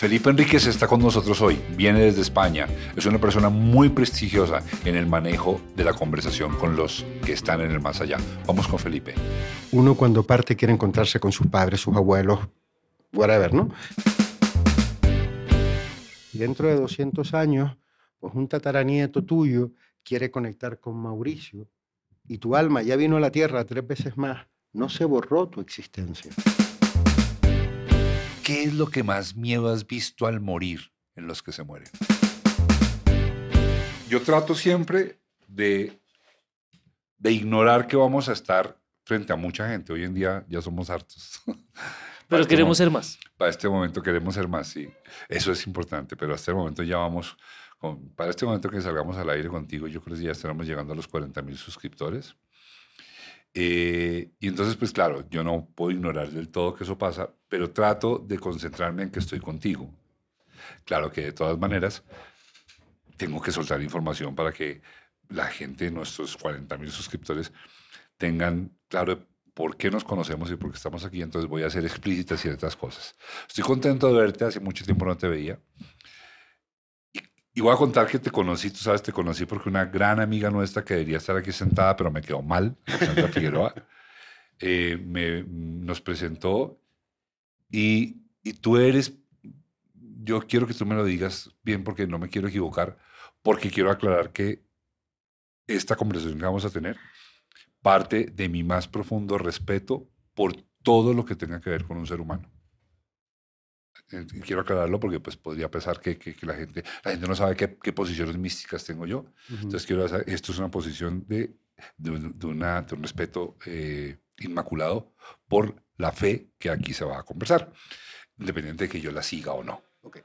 Felipe Enríquez está con nosotros hoy, viene desde España, es una persona muy prestigiosa en el manejo de la conversación con los que están en el más allá. Vamos con Felipe. Uno cuando parte quiere encontrarse con sus padres, sus abuelos, whatever, ¿no? Y dentro de 200 años, pues un tataranieto tuyo quiere conectar con Mauricio y tu alma ya vino a la tierra tres veces más, no se borró tu existencia. ¿Qué es lo que más miedo has visto al morir en los que se mueren? Yo trato siempre de, de ignorar que vamos a estar frente a mucha gente. Hoy en día ya somos hartos. Pero queremos ser más. Para este momento queremos ser más, sí. Eso es importante, pero hasta este momento ya vamos, con, para este momento que salgamos al aire contigo, yo creo que ya estaremos llegando a los 40 mil suscriptores. Eh, y entonces, pues claro, yo no puedo ignorar del todo que eso pasa, pero trato de concentrarme en que estoy contigo. Claro que de todas maneras tengo que soltar información para que la gente, nuestros 40 mil suscriptores, tengan claro por qué nos conocemos y por qué estamos aquí. Entonces voy a hacer explícitas ciertas cosas. Estoy contento de verte, hace mucho tiempo no te veía. Y voy a contar que te conocí, tú sabes, te conocí porque una gran amiga nuestra que debería estar aquí sentada, pero me quedó mal, Sandra Figueroa, eh, me, nos presentó y, y tú eres, yo quiero que tú me lo digas bien porque no me quiero equivocar, porque quiero aclarar que esta conversación que vamos a tener parte de mi más profundo respeto por todo lo que tenga que ver con un ser humano. Quiero aclararlo porque pues podría pensar que, que, la gente la gente no sabe qué, qué posiciones místicas tengo yo. Entonces quiero esto es una posición de, de, de, una, de un respeto eh, inmaculado por la fe que aquí se va a conversar, independiente de que yo la siga o no. Okay.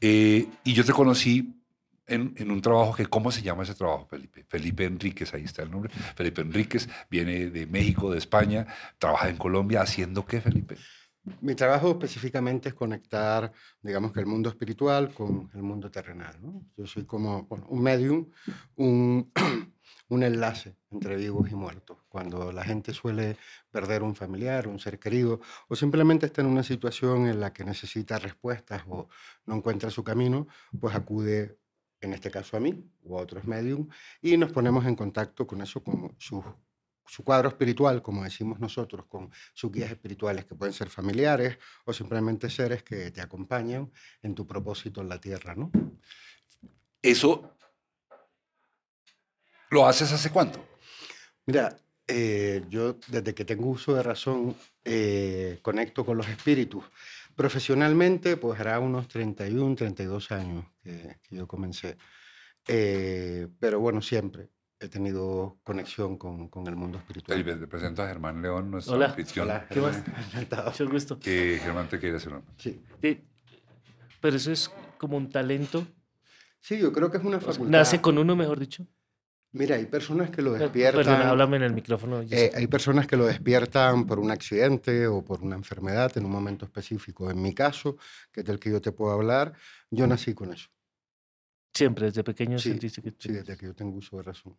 Eh, y yo te conocí en, en, un trabajo que, ¿cómo se llama ese trabajo, Felipe? Felipe Enríquez, ahí está el nombre. Felipe Enríquez viene de México, de España, trabaja en Colombia, ¿haciendo qué, Felipe? Mi trabajo específicamente es conectar, digamos que el mundo espiritual con el mundo terrenal. Yo soy como un medium, un, un enlace entre vivos y muertos. Cuando la gente suele perder un familiar, un ser querido, o simplemente está en una situación en la que necesita respuestas o no encuentra su camino, pues acude, en este caso a mí o a otros medium, y nos ponemos en contacto con eso, con sus su cuadro espiritual, como decimos nosotros, con sus guías espirituales que pueden ser familiares o simplemente seres que te acompañan en tu propósito en la tierra, ¿no? Eso lo haces hace cuánto? Mira, eh, yo desde que tengo uso de razón eh, conecto con los espíritus. Profesionalmente, pues hará unos 31, 32 años que, que yo comencé. Eh, pero bueno, siempre he tenido conexión con, con el mundo espiritual. Te presento a Germán León, nuestro Hola. anfitrión. Hola, ¿Qué más? Encantado. Mucho gusto. Que Germán te quiere hacer una... Sí. Sí, Pero eso es como un talento. sí, yo creo que es una o sea, facultad. nace con uno, mejor dicho. Mira, hay personas que lo Per- despiertan. Perdona, háblame en el micrófono. Eh, hay personas que lo despiertan por un accidente o por una enfermedad en un momento específico. En mi caso, que es del que yo te puedo hablar, yo nací con eso. Siempre, desde pequeño Sí, sentiste que... Sí, desde que yo tengo uso de razón.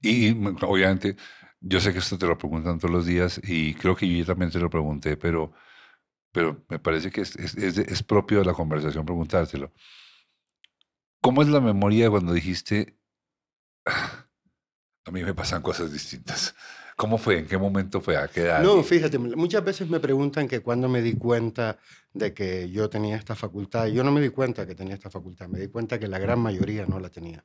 Y obviamente, yo sé que esto te lo preguntan todos los días y creo que yo también te lo pregunté, pero, pero me parece que es, es, es, propio de la conversación preguntártelo. ¿Cómo es la memoria cuando dijiste, a mí me pasan cosas distintas? ¿Cómo fue? ¿En qué momento fue? ¿A qué edad? No, fíjate, muchas veces me preguntan que cuando me di cuenta de que yo tenía esta facultad. Yo no me di cuenta que tenía esta facultad, me di cuenta que la gran mayoría no la tenía.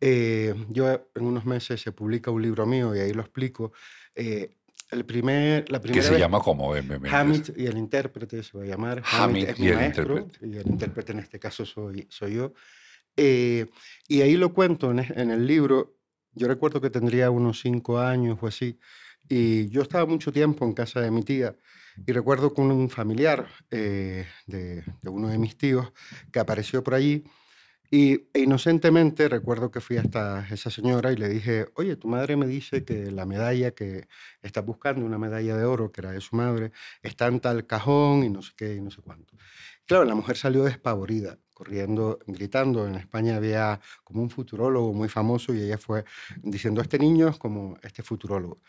Eh, yo en unos meses se publica un libro mío y ahí lo explico. Eh, el primer, la que primera se vez- llama como me- Hamid y el intérprete se va a llamar. Hamid es y mi el maestro intérprete. y el intérprete en este caso soy, soy yo. Eh, y ahí lo cuento en, en el libro. Yo recuerdo que tendría unos cinco años o así. Y yo estaba mucho tiempo en casa de mi tía. Y recuerdo con un familiar eh, de, de uno de mis tíos que apareció por allí. Y inocentemente recuerdo que fui hasta esa señora y le dije, oye, tu madre me dice que la medalla que estás buscando, una medalla de oro que era de su madre, está en tal cajón y no sé qué y no sé cuánto. Claro, la mujer salió despavorida, corriendo, gritando. En España había como un futurólogo muy famoso y ella fue diciendo, este niño es como este futurólogo.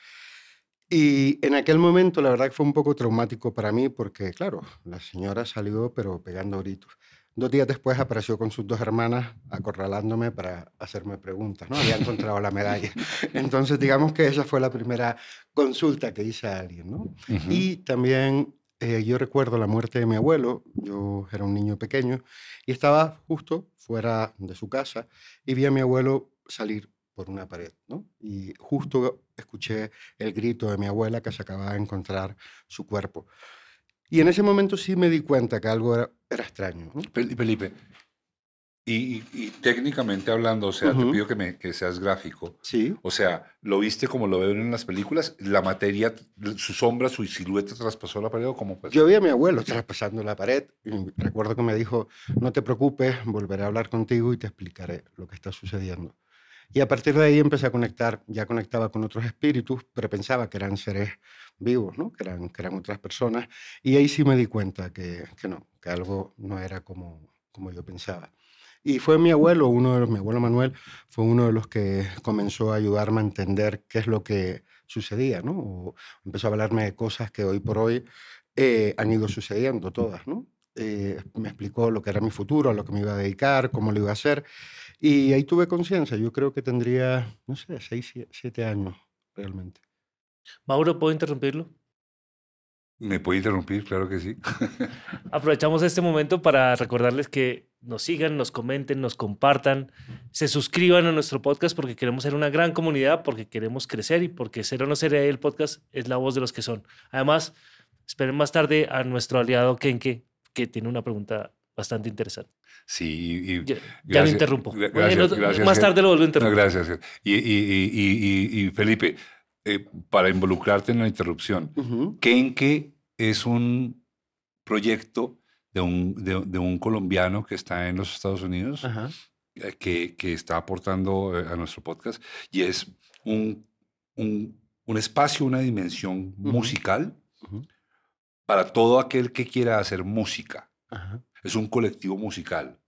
Y en aquel momento, la verdad que fue un poco traumático para mí porque, claro, la señora salió pero pegando gritos. Dos días después apareció con sus dos hermanas acorralándome para hacerme preguntas, ¿no? Había encontrado la medalla. Entonces, digamos que esa fue la primera consulta que hice a alguien, ¿no? Y también eh, yo recuerdo la muerte de mi abuelo, yo era un niño pequeño, y estaba justo fuera de su casa y vi a mi abuelo salir por una pared, ¿no? Y justo escuché el grito de mi abuela que se acababa de encontrar su cuerpo. Y en ese momento sí me di cuenta que algo era, extraño. Felipe, y, técnicamente hablando, o sea, te pido que, me, que seas gráfico. Sí. O sea, ¿lo viste como lo veo en las películas? ¿La materia, su sombra, su silueta traspasó la pared o cómo Yo vi a mi abuelo traspasando la pared y recuerdo que me dijo, no te preocupes, volveré a hablar contigo y te explicaré lo que está sucediendo. Y a partir de ahí empecé a conectar, ya conectaba con otros espíritus, pero pensaba que eran seres vivos, ¿no? que, eran, que eran otras personas. Y ahí sí me di cuenta que, que no, que algo no era como, como yo pensaba. Y fue mi abuelo, uno de los, mi abuelo Manuel, fue uno de los que comenzó a ayudarme a entender qué es lo que sucedía, ¿no? O empezó a hablarme de cosas que hoy por hoy eh, han ido sucediendo todas, ¿no? Eh, me explicó lo que era mi futuro, a lo que me iba a dedicar, cómo lo iba a hacer. Y ahí tuve conciencia. Yo creo que tendría, no sé, seis, siete años realmente. Mauro, ¿puedo interrumpirlo? ¿Me puede interrumpir? Claro que sí. Aprovechamos este momento para recordarles que nos sigan, nos comenten, nos compartan, se suscriban a nuestro podcast porque queremos ser una gran comunidad, porque queremos crecer y porque ser o no ser el podcast es la voz de los que son. Además, esperen más tarde a nuestro aliado Kenke, que tiene una pregunta bastante interesante. Sí, y, ya, lo interrumpo. más tarde lo vuelvo a interrumpir. gracias. Y, y Felipe, eh, para involucrarte en la interrupción, Kenke es un proyecto de un, de, un, colombiano que está en los Estados Unidos, eh, que, que, está aportando eh, a nuestro podcast, y es un, un, un espacio, una dimensión musical para todo aquel que quiera hacer música. Es un colectivo musical.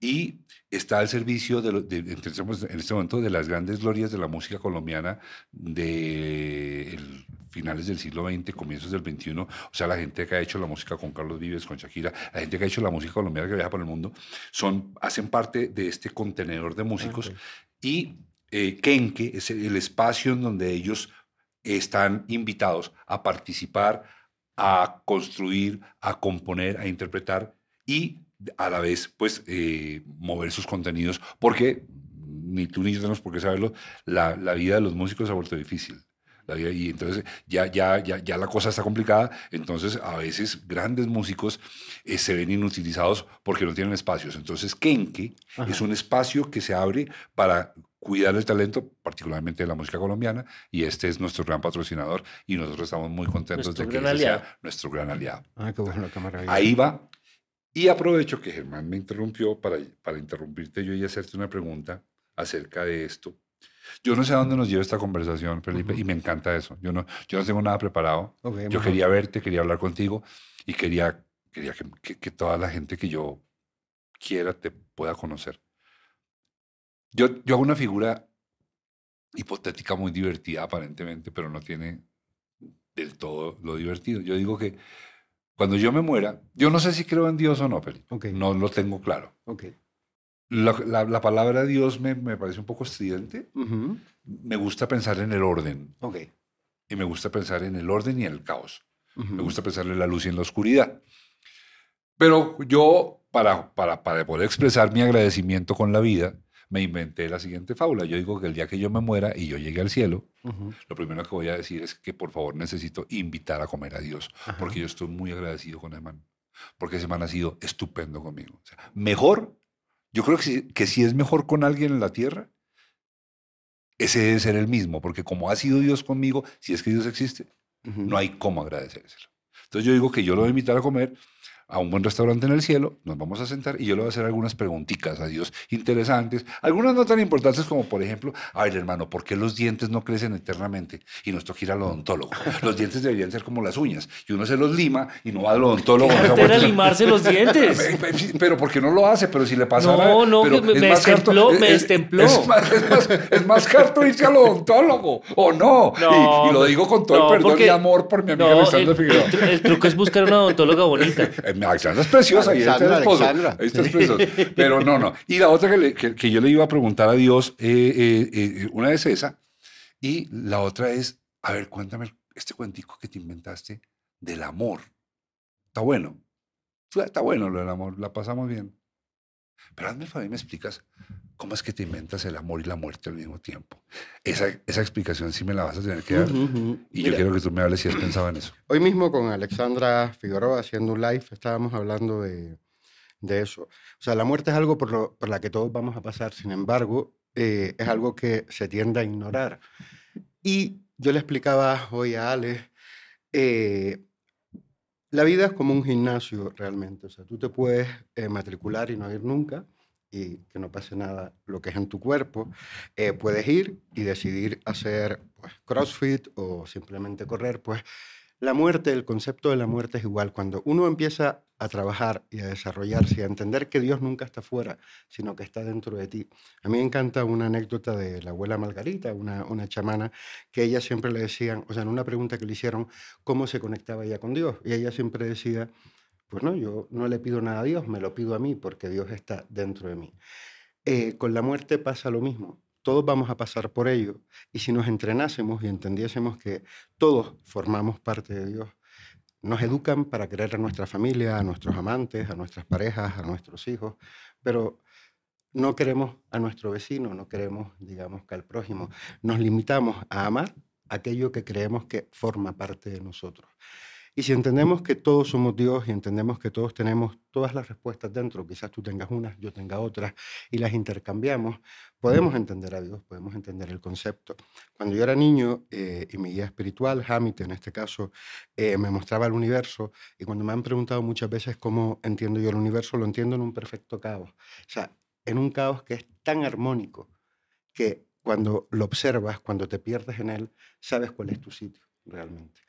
Y está al servicio de, en este momento de las grandes glorias de la música colombiana de finales del siglo XX, comienzos del XXI, o sea, la gente que ha hecho la música con Carlos Vives, con Shakira, la gente que ha hecho la música colombiana que viaja por el mundo, son, hacen parte de este contenedor de músicos. Y eh, Kenke es el espacio en donde ellos están invitados a participar, a construir, a componer, a interpretar y a la vez, pues, eh, mover sus contenidos, porque ni tú ni yo tenemos por qué saberlo, la, la vida de los músicos se ha vuelto difícil. La vida, y entonces ya, ya, ya, ya la cosa está complicada, entonces a veces grandes músicos eh, se ven inutilizados porque no tienen espacios. Entonces Kenke es un espacio que se abre para cuidar el talento, particularmente de la música colombiana, y este es nuestro gran patrocinador y nosotros estamos muy contentos de que ese sea nuestro gran aliado. Ah, qué bueno, qué Ahí va y aprovecho que Germán me interrumpió para, para interrumpirte yo y hacerte una pregunta acerca de esto. Yo no sé a dónde nos lleva esta conversación, Felipe, y me encanta eso. Yo no, yo no tengo nada preparado. yo quería verte, quería hablar contigo y quería, quería que, que, toda la gente que yo quiera te pueda conocer. Yo, yo hago una figura hipotética muy divertida aparentemente, pero no tiene del todo lo divertido. Yo digo que cuando yo me muera, yo no sé si creo en Dios o no, Felipe. No lo tengo claro. Okay. La, la, palabra Dios me, me, parece un poco estridente. Me gusta pensar en el orden. Okay. Y me gusta pensar en el orden y en el caos. Me gusta pensar en la luz y en la oscuridad. Pero yo, para, para, para poder expresar mi agradecimiento con la vida, me inventé la siguiente fábula. Yo digo que el día que yo me muera y yo llegue al cielo, lo primero que voy a decir es que por favor necesito invitar a comer a Dios, porque yo estoy muy agradecido con ese man, porque ese man ha sido estupendo conmigo. mejor, yo creo que si, que si es mejor con alguien en la tierra, ese debe ser el mismo, porque como ha sido Dios conmigo, si es que Dios existe, no hay cómo agradecérselo. Entonces yo digo que yo lo voy a invitar a comer a un buen restaurante en el cielo, nos vamos a sentar y yo le voy a hacer algunas preguntitas a Dios interesantes, algunas no tan importantes como por ejemplo, a ver hermano, ¿por qué los dientes no crecen eternamente y nos toca ir al odontólogo? Los dientes deberían ser como las uñas y uno se los lima y no va al odontólogo. ¿Qué era limarse los dientes? pero ¿por qué no lo hace? Pero si le pasa No, no, me, me destempló, me destempló. Es, más, es, más, es más harto irse al odontólogo, ¿o no? No, y, y, lo digo con todo no, el perdón porque- y amor por mi amiga No, el- el truco es buscar una odontóloga bonita. Alexandra es preciosa y ahí está el Alexandra, esposo. Alexandra. Ahí está el esposo. Pero no, no. Y la otra que, le- que- que yo le iba a preguntar a Dios, eh, eh, eh, una es esa, y la otra es, a ver, cuéntame este cuentico que te inventaste del amor. Está bueno. Está bueno lo del amor, la pasamos bien. Pero hazme el favor y me explicas cómo es que te inventas el amor y la muerte al mismo tiempo. Esa, esa explicación sí me la vas a tener que dar. Ujú, ujú. Y yo Mira, quiero que tú me hables si has pensado en eso. Hoy mismo con Alexandra Figueroa haciendo un live estábamos hablando de, de eso. O sea, la muerte es algo por, lo, por la que todos vamos a pasar, sin embargo, eh, es algo que se tiende a ignorar. Y yo le explicaba hoy a Ale, eh, la vida es como un gimnasio realmente. O sea, tú te puedes eh, matricular y no ir nunca y que no pase nada lo que es en tu cuerpo. Eh, puedes ir y decidir hacer pues, CrossFit o simplemente correr. Pues la muerte, el concepto de la muerte es igual. Cuando uno empieza a trabajar y a desarrollarse y a entender que Dios nunca está fuera, sino que está dentro de ti. A mí me encanta una anécdota de la abuela Margarita, una, una chamana, que ella siempre le decían, o sea, en una pregunta que le hicieron, ¿cómo se conectaba ella con Dios? Y ella siempre decía, pues no, yo no le pido nada a Dios, me lo pido a mí porque Dios está dentro de mí. Eh, con la muerte pasa lo mismo. Todos vamos a pasar por ello. Y si nos entrenásemos y entendiésemos que todos formamos parte de Dios, nos educan para querer a nuestra familia, a nuestros amantes, a nuestras parejas, a nuestros hijos, pero no queremos a nuestro vecino, no queremos, digamos, que al prójimo. Nos limitamos a amar aquello que creemos que forma parte de nosotros. Y si entendemos que todos somos Dios y entendemos que todos tenemos todas las respuestas dentro, quizás tú tengas unas, yo tenga otras, y las intercambiamos, podemos entender a Dios, podemos entender el concepto. Cuando yo era niño eh, y mi guía espiritual, Hamid en este caso, eh, me mostraba el universo, y cuando me han preguntado muchas veces cómo entiendo yo el universo, lo entiendo en un perfecto caos. O sea, en un caos que es tan armónico que cuando lo observas, cuando te pierdes en él, sabes cuál es tu sitio realmente.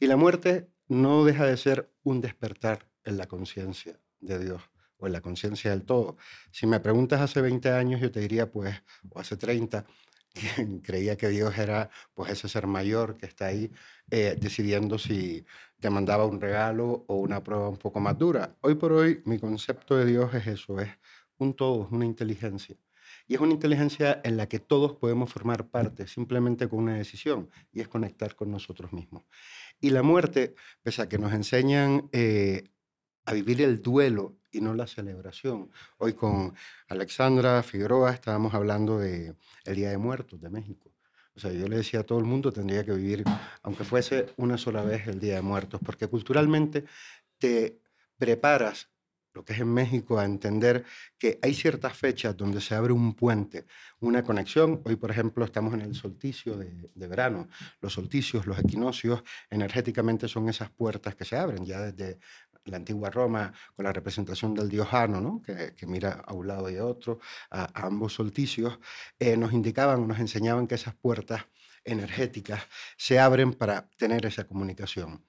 Y la muerte no deja de ser un despertar en la conciencia de Dios o en la conciencia del todo. Si me preguntas hace 20 años, yo te diría, pues, o hace 30, que creía que Dios era pues ese ser mayor que está ahí eh, decidiendo si te mandaba un regalo o una prueba un poco más dura. Hoy por hoy mi concepto de Dios es eso, es un todo, es una inteligencia. Y es una inteligencia en la que todos podemos formar parte simplemente con una decisión y es conectar con nosotros mismos. Y la muerte, pese a que nos enseñan eh, a vivir el duelo y no la celebración. Hoy con Alexandra Figueroa estábamos hablando de el Día de Muertos de México. O sea, yo le decía a todo el mundo tendría que vivir, aunque fuese una sola vez el Día de Muertos, porque culturalmente te preparas lo que es en México, a entender que hay ciertas fechas donde se abre un puente, una conexión. Hoy, por ejemplo, estamos en el solsticio de, de, verano. Los solsticios, los equinoccios, energéticamente son esas puertas que se abren ya desde la antigua Roma, con la representación del dios Jano, ¿no? que, que, mira a un lado y a otro, a, a ambos solsticios, eh, nos indicaban, nos enseñaban que esas puertas energéticas se abren para tener esa comunicación.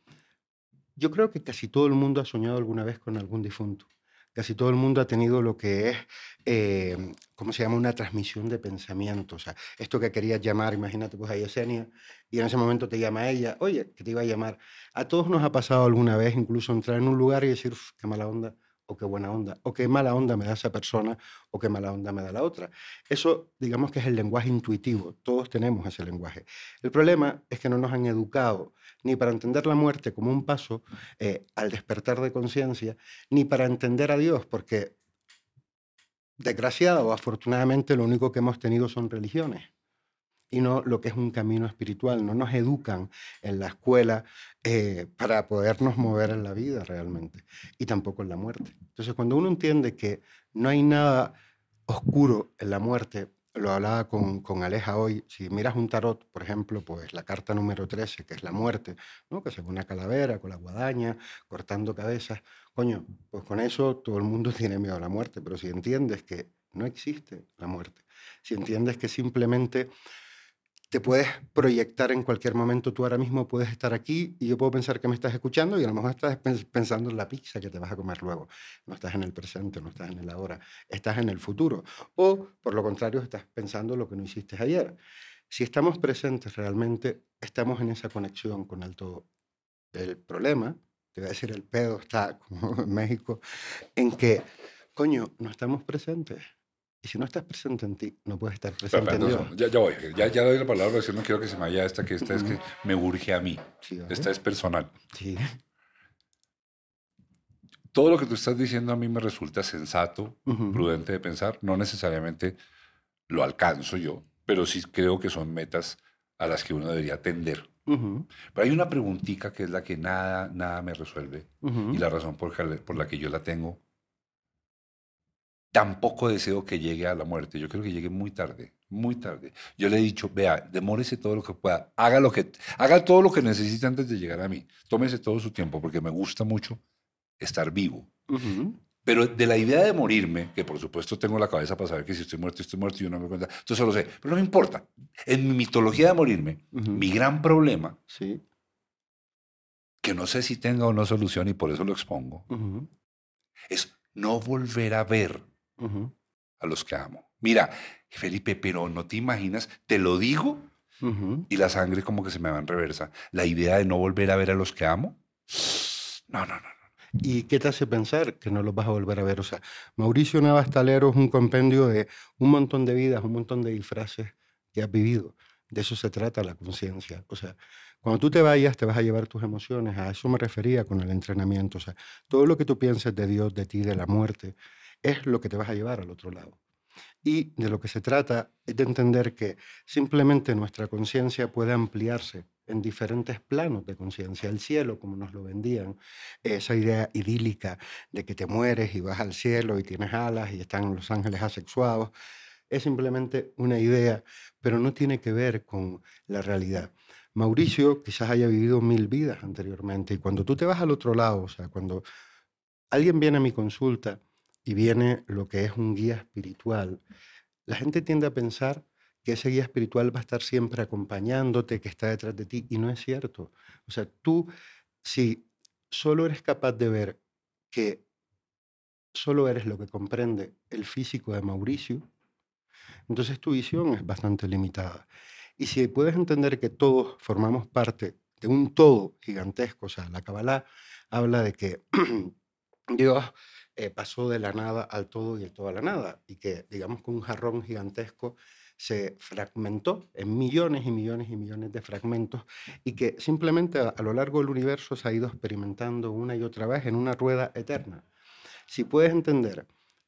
Yo creo que casi todo el mundo ha soñado alguna vez con algún difunto. Casi todo el mundo ha tenido lo que es, eh, ¿cómo se llama? Una transmisión de pensamiento. O sea, esto que querías llamar, imagínate pues a Yesenia, y en ese momento te llama ella, oye, que te iba a llamar. A todos nos ha pasado alguna vez incluso entrar en un lugar y decir, qué mala onda, o qué buena onda, o qué mala onda me da esa persona, o qué mala onda me da la otra. Eso, digamos que es el lenguaje intuitivo, todos tenemos ese lenguaje. El problema es que no nos han educado ni para entender la muerte como un paso eh, al despertar de conciencia, ni para entender a Dios, porque desgraciado o afortunadamente lo único que hemos tenido son religiones y no lo que es un camino espiritual. No nos educan en la escuela eh, para podernos mover en la vida realmente y tampoco en la muerte. Entonces, cuando uno entiende que no hay nada oscuro en la muerte lo hablaba con, con, Aleja hoy, si miras un tarot, por ejemplo, pues la carta número 13, que es la muerte, ¿no? que es una calavera con la guadaña, cortando cabezas, coño, pues con eso todo el mundo tiene miedo a la muerte, pero si entiendes que no existe la muerte, si entiendes que simplemente te puedes proyectar en cualquier momento. Tú ahora mismo puedes estar aquí y yo puedo pensar que me estás escuchando y a lo mejor estás pensando en la pizza que te vas a comer luego. No estás en el presente, no estás en el ahora, estás en el futuro. O, por lo contrario, estás pensando lo que no hiciste ayer. Si estamos presentes realmente, estamos en esa conexión con el todo. El problema, te voy a decir, el pedo está, como en México, en que, coño, no estamos presentes y si no estás presente en ti, no puedes estar presente en Dios. Ya, ya, voy, ya, ya doy la palabra, porque no quiero que se me vaya esta, que esta es que me urge a mí. esta es personal. Sí. Todo lo que tú estás diciendo a mí me resulta sensato, prudente de pensar. No necesariamente lo alcanzo yo, pero sí creo que son metas a las que uno debería tender. Pero hay una preguntita que es la que nada, nada me resuelve y la razón por, por la que yo la tengo tampoco deseo que llegue a la muerte. Yo creo que llegue muy tarde, muy tarde. Yo le he dicho, vea, demórese todo lo que pueda, haga, lo que, haga todo lo que necesite antes de llegar a mí. Tómese todo su tiempo, porque me gusta mucho estar vivo. Pero de la idea de morirme, que por supuesto tengo la cabeza para saber que si estoy muerto, estoy muerto y yo no me cuenta, entonces lo sé, pero no me importa. En mi mitología de morirme, mi gran problema, sí. que no sé si tenga o no solución y por eso lo expongo, es no volver a ver a los que amo. Mira, Felipe, pero no te imaginas, te lo digo y la sangre como que se me va en reversa. La idea de no volver a ver a los que amo, no, no, no. ¿Y qué te hace pensar que no los vas a volver a ver? O sea, Mauricio Navas Talero es un compendio de un montón de vidas, un montón de disfraces que has vivido. De eso se trata la conciencia. O sea, cuando tú te vayas, te vas a llevar tus emociones. A eso me refería con el entrenamiento. O sea, todo lo que tú pienses de Dios, de ti, de la muerte, es lo que te vas a llevar al otro lado. Y de lo que se trata es de entender que simplemente nuestra conciencia puede ampliarse en diferentes planos de conciencia. El cielo, como nos lo vendían, esa idea idílica de que te mueres y vas al cielo y tienes alas y están los ángeles asexuados, es simplemente una idea, pero no tiene que ver con la realidad. Mauricio quizás haya vivido mil vidas anteriormente y cuando tú te vas al otro lado, o sea, cuando alguien viene a mi consulta y viene lo que es un guía espiritual, la gente tiende a pensar que ese guía espiritual va a estar siempre acompañándote, que está detrás de ti, y no es cierto. O sea, tú, si solo eres capaz de ver que solo eres lo que comprende el físico de Mauricio, entonces tu visión es bastante limitada. Y si puedes entender que todos formamos parte de un todo gigantesco, o sea, la Kabbalah habla de que Dios eh, pasó de la nada al todo y el todo a la nada, y que, digamos, con un jarrón gigantesco se fragmentó en millones y millones y millones de fragmentos y que simplemente a, lo largo del universo se ha ido experimentando una y otra vez en una rueda eterna. Si puedes entender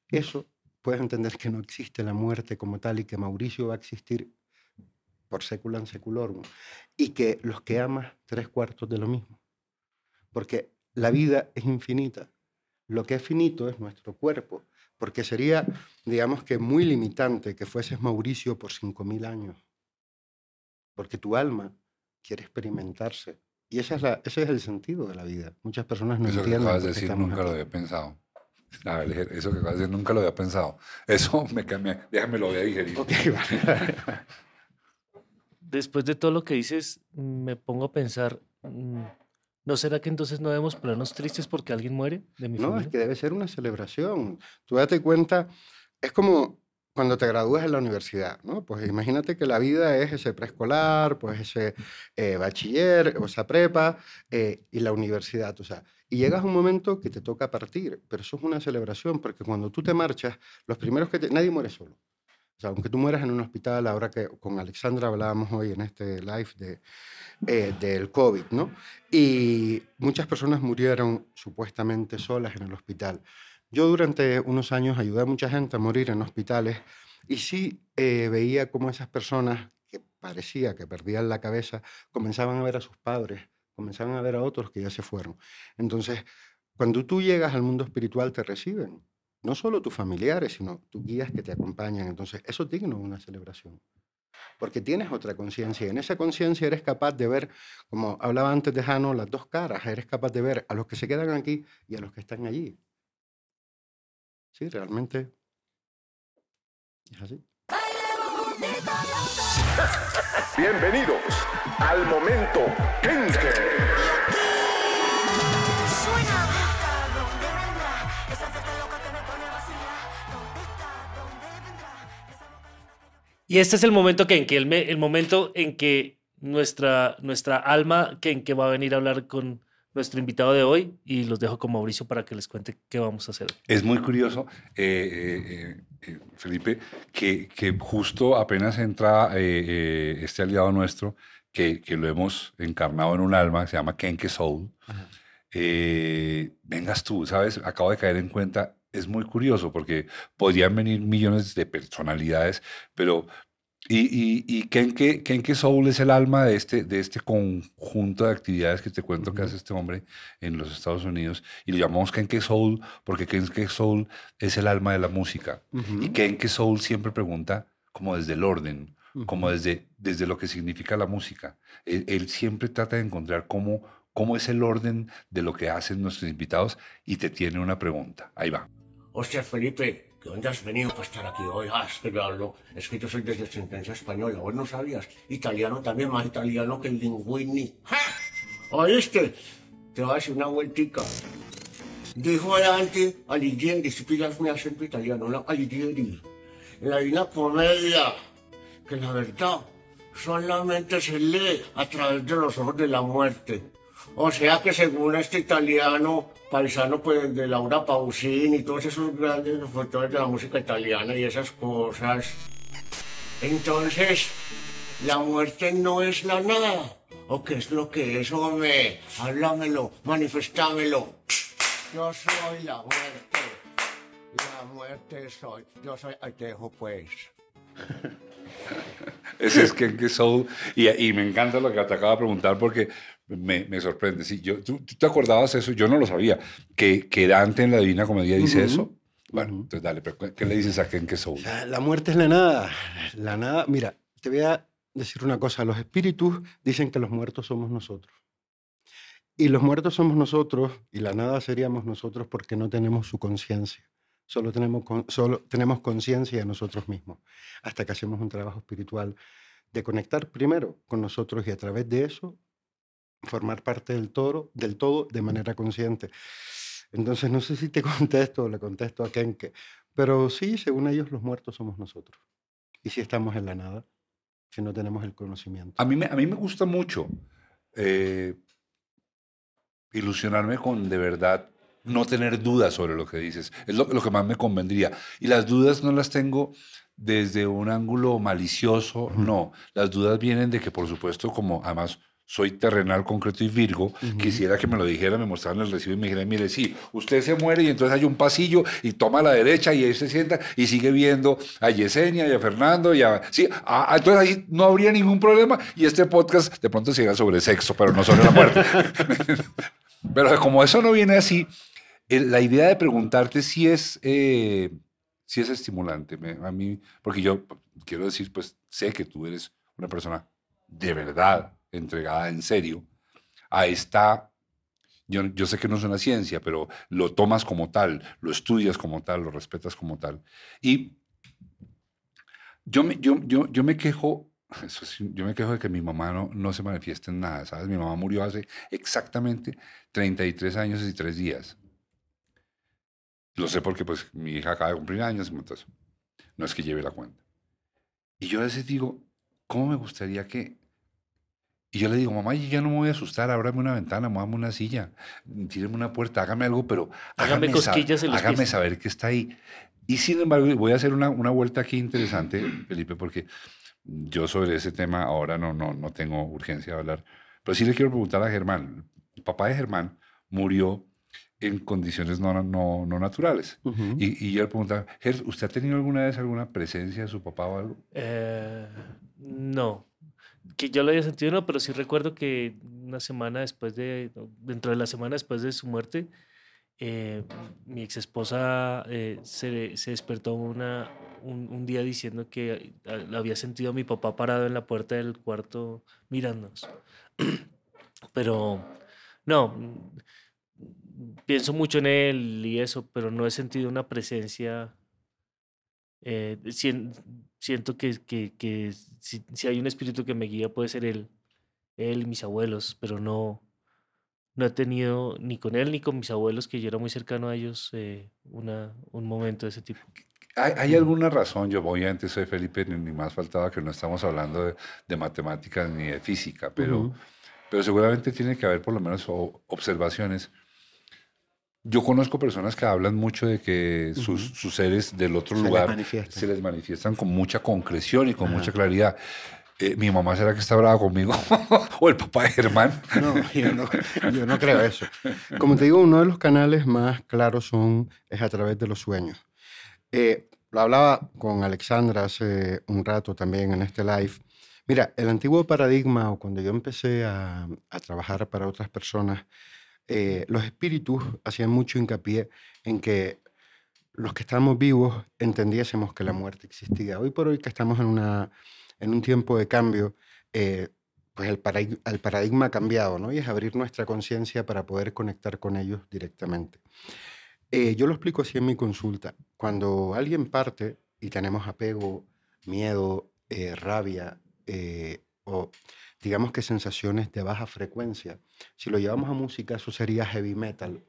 eso, puedes entender que no existe la muerte como tal y que Mauricio va a existir por seculan seculorum y que los que amas tres cuartos de lo mismo. Porque la vida es infinita lo que es finito es nuestro cuerpo, porque sería, digamos que muy limitante que fueses Mauricio por 5.000 años, porque tu alma quiere experimentarse. Y esa es la, ese es el sentido de la vida. Muchas personas no entienden. Eso que acabas de decir nunca lo había pensado. eso que acabas de decir nunca lo había pensado. Eso me cambia. Déjame lo voy a digerir. Después de todo lo que dices, me pongo a pensar, mm, ¿No será que entonces no debemos ponernos tristes porque alguien muere de mi no, es que debe ser una celebración. Tú date cuenta, es como cuando te gradúas en la universidad, ¿no? Pues imagínate que la vida es ese preescolar, pues ese eh, bachiller o esa prepa eh, y la universidad, o sea, y llegas a un momento que te toca partir, pero eso es una celebración porque cuando tú te marchas, los primeros que te... nadie muere solo. Aunque tú mueras en un hospital, ahora que con Alexandra hablábamos hoy en este live de, eh, del COVID, ¿no? Y muchas personas murieron supuestamente solas en el hospital. Yo durante unos años ayudé a mucha gente a morir en hospitales y sí eh, veía cómo esas personas que parecía que perdían la cabeza comenzaban a ver a sus padres, comenzaban a ver a otros que ya se fueron. Entonces, cuando tú llegas al mundo espiritual te reciben no solo tus familiares, sino tus guías que te acompañan. Entonces, eso es digno de una celebración. Porque tienes otra conciencia en esa conciencia eres capaz de ver, como hablaba antes de Jano, las dos caras. Eres capaz de ver a los que se quedan aquí y a los que están allí. Sí, realmente es así. Bienvenidos al momento Kenke. Y este es el momento que en que el, me- el momento en que nuestra, nuestra alma que en que va a venir a hablar con nuestro invitado de hoy y los dejo con Mauricio para que les cuente qué vamos a hacer. Es muy curioso, eh, eh, eh, Felipe, que, que justo apenas entra este aliado nuestro, que, que lo hemos encarnado en un alma, se llama Kenke Soul. vengas tú, ¿sabes? Acabo de caer en cuenta, es muy curioso porque podrían venir millones de personalidades, pero... Y, y, y Kenke, Kenke Soul es el alma de este, de este conjunto de actividades que te cuento que hace este hombre en los Estados Unidos. Y lo llamamos Kenke Soul porque Kenke Soul es el alma de la música. Ujú. Y Kenke Soul siempre pregunta como desde el orden, como Ujú. desde, desde lo que significa la música. Él, él siempre trata de encontrar cómo, cómo es el orden de lo que hacen nuestros invitados y te tiene una pregunta. Ahí va. Hostia, Felipe, ¿de dónde has venido para estar aquí hoy? Ah, es que es que yo soy española, vos no sabías. Italiano también, más italiano que el linguini. ¡Ja! ¿Oíste? Te voy a decir una vueltica. Dijo antes Alighieri, si pillas mi acento italiano, ¿no? Alighieri. La Divina Comedia, que la verdad solamente se lee a través de los ojos de la muerte. O sea que según este italiano paisano pues, de Laura Pausini y todos esos grandes autores de la música italiana y esas cosas. Entonces, la muerte no es la nada. ¿O qué es lo que es, hombre? Háblamelo, manifestámelo. Yo soy la muerte. La muerte soy. Yo soy. Ahí te dejo pues. Ese es Kenke Soul. Y, y me encanta lo que te acabo de preguntar porque me, me sorprende. Sí, yo, ¿tú, tú te acordabas eso? Yo no lo sabía. Que, que Dante en la Divina Comedia dice eso. Bueno, entonces dale, pero ¿qué le dices a Kenke Soul? O sea, la muerte es la nada. La nada. Mira, te voy a decir una cosa. Los espíritus dicen que los muertos somos nosotros. Y los muertos somos nosotros y la nada seríamos nosotros porque no tenemos su conciencia. Solo tenemos, con- solo tenemos conciencia de nosotros mismos. Hasta que hacemos un trabajo espiritual de conectar primero con nosotros y a través de eso formar parte del, toro, del todo de manera consciente. Entonces, no sé si te contesto o le contesto a Kenke, pero sí, según ellos, los muertos somos nosotros. Y si estamos en la nada, si no tenemos el conocimiento. A mí me, a mí me gusta mucho eh, ilusionarme con de verdad no tener dudas sobre lo que dices. Es lo, lo que más me convendría. Y las dudas no las tengo desde un ángulo malicioso, no. Las dudas vienen de que, por supuesto, como además soy terrenal, concreto y virgo, quisiera que me lo dijeran, me mostraran el recibo y me dijeran, mire, sí, usted se muere y entonces hay un pasillo y toma a la derecha y ahí se sienta y sigue viendo a Yesenia y a Fernando y a... Sí, entonces ahí no habría ningún problema y este podcast de pronto sería sobre sexo, pero no sobre la muerte. pero como eso no viene así, la idea de preguntarte si es... eh, si es estimulante, me- a mí, porque yo quiero decir, pues sé que tú eres una persona de verdad entregada en serio a esta, yo, yo sé que no es una ciencia, pero lo tomas como tal, lo estudias como tal, lo respetas como tal. Y yo me, yo, yo, yo me quejo, yo me quejo de que mi mamá no, no se manifieste en nada, ¿sabes? Mi mamá murió hace exactamente 33 años y 3 días. Lo sé porque pues mi hija acaba de cumplir años, entonces no es que lleve la cuenta. Y yo a veces digo, ¿cómo me gustaría que... Y yo le digo, mamá, yo ya no me voy a asustar, ábrame una ventana, muévame una silla, tíreme una puerta, hágame algo, pero Hágame sa- cosquillas en los hágame pies". saber que está ahí. Y sin embargo, voy a hacer una, una vuelta aquí interesante, Felipe, porque yo sobre ese tema ahora no, no, no tengo urgencia de hablar. Pero sí le quiero preguntar a Germán. El papá de Germán murió en condiciones no, no, no naturales. Ujú. Y, y yo le preguntaba, Ger, ¿usted ha tenido alguna vez alguna presencia de su papá o algo? Eh, no. Que yo lo haya sentido, no, pero sí recuerdo que una semana después de, dentro de la semana después de su muerte, eh, mi ex esposa se, se despertó una, un, un día diciendo que eh, había sentido a mi papá parado en la puerta del cuarto mirándonos. Pero no, pienso mucho en él y eso, pero no he sentido una presencia. eh, sien- siento que, que, que si, si hay un espíritu que me guía puede ser él, él y mis abuelos, pero no, no he tenido ni con él ni con mis abuelos, que yo era muy cercano a ellos, eh, una, un momento de ese tipo. ¿Hay, hay alguna razón? Yo obviamente soy Felipe, ni, ni más faltaba que no estamos hablando de, de matemáticas ni de física, pero, pero seguramente tiene que haber por lo menos observaciones. Yo conozco personas que hablan mucho de que sus, Ujú. sus seres del otro Se les lugar manifiestan. se les manifiestan con mucha concreción y con Ajá. mucha claridad. Eh, ¿Mi mamá será que está brava conmigo? ¿O el papá de Germán? No, yo no, yo no creo eso. Como te digo, uno de los canales más claros son, es a través de los sueños. Eh, lo hablaba con Alexandra hace un rato también en este live. Mira, el antiguo paradigma, o cuando yo empecé a, a trabajar para otras personas, eh, los espíritus hacían mucho hincapié en que los que estamos vivos entendiésemos que la muerte existía. Hoy por hoy que estamos en, una, en un tiempo de cambio, eh, pues el, paradig- el paradigma ha cambiado, ¿no? Y es abrir nuestra conciencia para poder conectar con ellos directamente. Eh, yo lo explico así en mi consulta. Cuando alguien parte y tenemos apego, miedo, rabia o digamos que sensaciones de baja frecuencia, si lo llevamos a música eso sería heavy metal.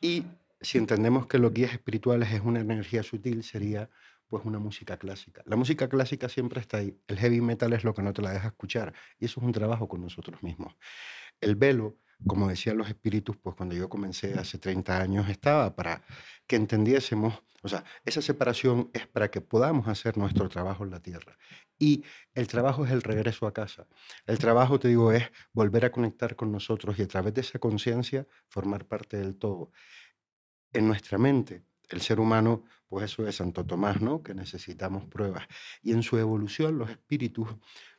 Y si entendemos que los guías espirituales es una energía sutil, sería pues una música clásica. La música clásica siempre está ahí. El heavy metal es lo que no te la deja escuchar. Y eso es un trabajo con nosotros mismos. El velo, como decían los espíritus, pues cuando yo comencé hace 30 años estaba para que entendiésemos, o sea, esa separación es para que podamos hacer nuestro trabajo en la tierra. Y el trabajo es el regreso a casa. El trabajo, te digo, es volver a conectar con nosotros y a través de esa conciencia formar parte del todo. En nuestra mente, el ser humano, pues eso es Santo Tomás, ¿no? Que necesitamos pruebas. Y en su evolución, los espíritus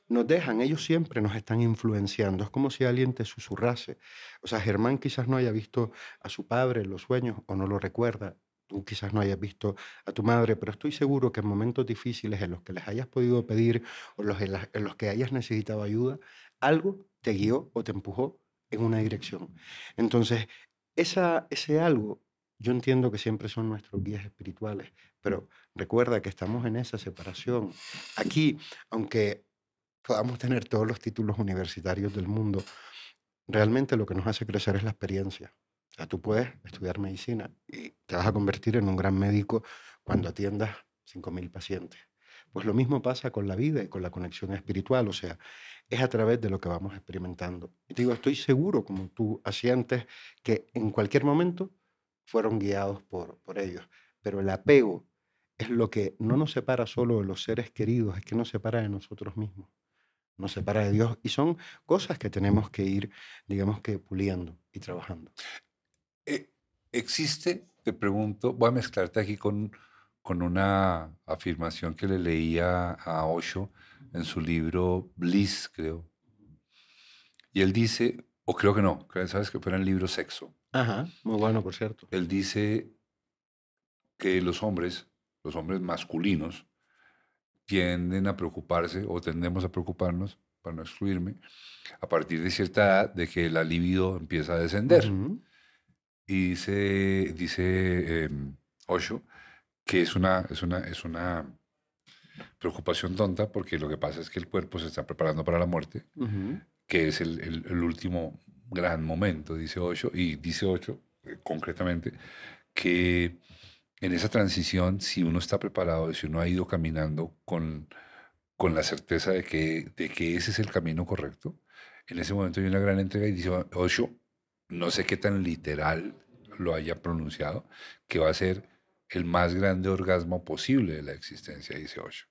nos dejan, ellos siempre nos están influenciando. Es como si alguien te susurrase. O sea, Germán quizás no haya visto a su padre en los sueños o no lo recuerda. Tú quizás no hayas visto a tu madre, pero estoy seguro que en momentos difíciles en los que les hayas podido pedir o los en, los que hayas necesitado ayuda, algo te guió o te empujó en una dirección. Entonces, esa, ese algo, yo entiendo que siempre son nuestros guías espirituales, pero recuerda que estamos en esa separación. Aquí, aunque podamos tener todos los títulos universitarios del mundo, realmente lo que nos hace crecer es la experiencia. O sea, tú puedes estudiar medicina y te vas a convertir en un gran médico cuando atiendas 5.000 pacientes. Pues lo mismo pasa con la vida y con la conexión espiritual, o sea, es a través de lo que vamos experimentando. Y te digo, estoy seguro, como tú asientes, que en cualquier momento fueron guiados por, por ellos. Pero el apego es lo que no nos separa solo de los seres queridos, es que nos separa de nosotros mismos, nos separa de Dios. Y son cosas que tenemos que ir, digamos que, puliendo y trabajando. Eh, ¿Existe, te pregunto, voy a mezclarte aquí con, con una afirmación que le leía a Osho en su libro Bliss, creo. Y él dice, o creo que no, sabes que fue en el libro Sexo. Ajá, muy bueno, por cierto. Él dice que los hombres, los hombres masculinos, tienden a preocuparse o tendemos a preocuparnos, para no excluirme, a partir de cierta edad de que la libido empieza a descender. Ujú. Y dice, dice em, Osho que es una, es, una, es una preocupación tonta porque lo que pasa es que el cuerpo se está preparando para la muerte, que es el, el- el último gran momento, dice Osho, y dice Osho eh, concretamente que en esa transición, si uno está preparado, si uno ha ido caminando con, con la certeza de que, de que ese es el camino correcto, en ese momento hay una gran entrega y dice Osho, no sé qué tan literal lo haya pronunciado, que va a ser el más grande orgasmo posible de la existencia, dice Osho.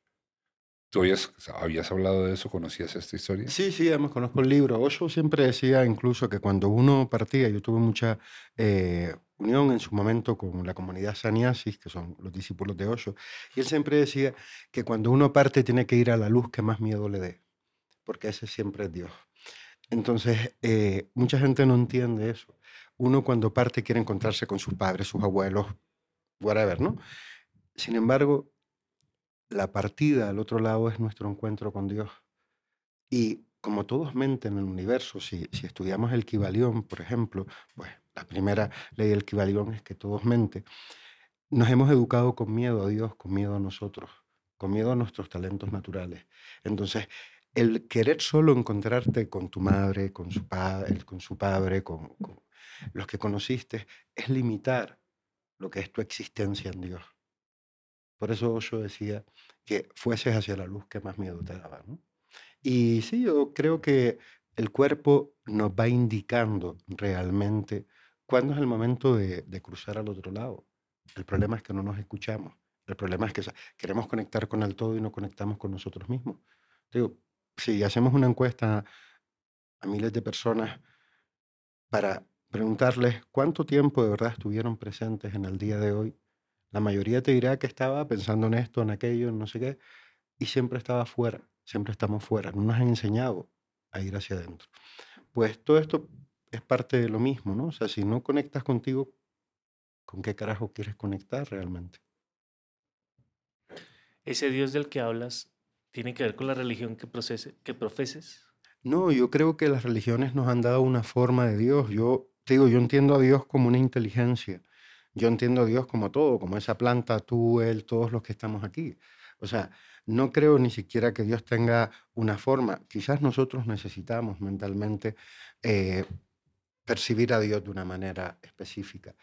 ¿Tú habías, habías hablado de eso? ¿Conocías esta historia? Sí, sí, además conozco el libro. Osho siempre decía incluso que cuando uno partía, yo tuve mucha eh, unión en su momento con la comunidad sannyasis, que son los discípulos de Osho, y él siempre decía que cuando uno parte tiene que ir a la luz que más miedo le dé, porque ese siempre es Dios. Entonces, eh, mucha gente no entiende eso. uno cuando parte quiere encontrarse con sus padres, sus abuelos, whatever, ¿no? Sin embargo, la partida al otro lado es nuestro encuentro con Dios. Y como todos mente en el universo, si, estudiamos el Kybalión, por ejemplo, pues la primera ley del Kybalión es que todos mente, nos hemos educado con miedo a Dios, con miedo a nosotros, con miedo a nuestros talentos naturales. Entonces, el querer solo encontrarte con tu madre, con su padre, con su padre, con, los que conociste, es limitar lo que es tu existencia en Dios. Por eso yo decía que fueses hacia la luz que más miedo te daba. Y sí, yo creo que el cuerpo nos va indicando realmente cuándo es el momento de, cruzar al otro lado. El problema es que no nos escuchamos. El problema es que queremos conectar con el todo y no conectamos con nosotros mismos. Digo, si hacemos una encuesta a miles de personas para preguntarles cuánto tiempo de verdad estuvieron presentes en el día de hoy, la mayoría te dirá que estaba pensando en esto, en aquello, en no sé qué, y siempre estaba fuera, siempre estamos fuera. No nos han enseñado a ir hacia adentro. Pues todo esto es parte de lo mismo, ¿no? O sea, si no conectas contigo, ¿con qué carajo quieres conectar realmente? Ese Dios del que hablas tiene que ver con la religión que, procese, que profeses. No, yo creo que las religiones nos han dado una forma de Dios. Yo digo, yo entiendo a Dios como una inteligencia. Yo entiendo a Dios como todo, como esa planta, tú, él, todos los que estamos aquí. O sea, no creo ni siquiera que Dios tenga una forma. Quizás nosotros necesitamos mentalmente eh, percibir a Dios de una manera específica.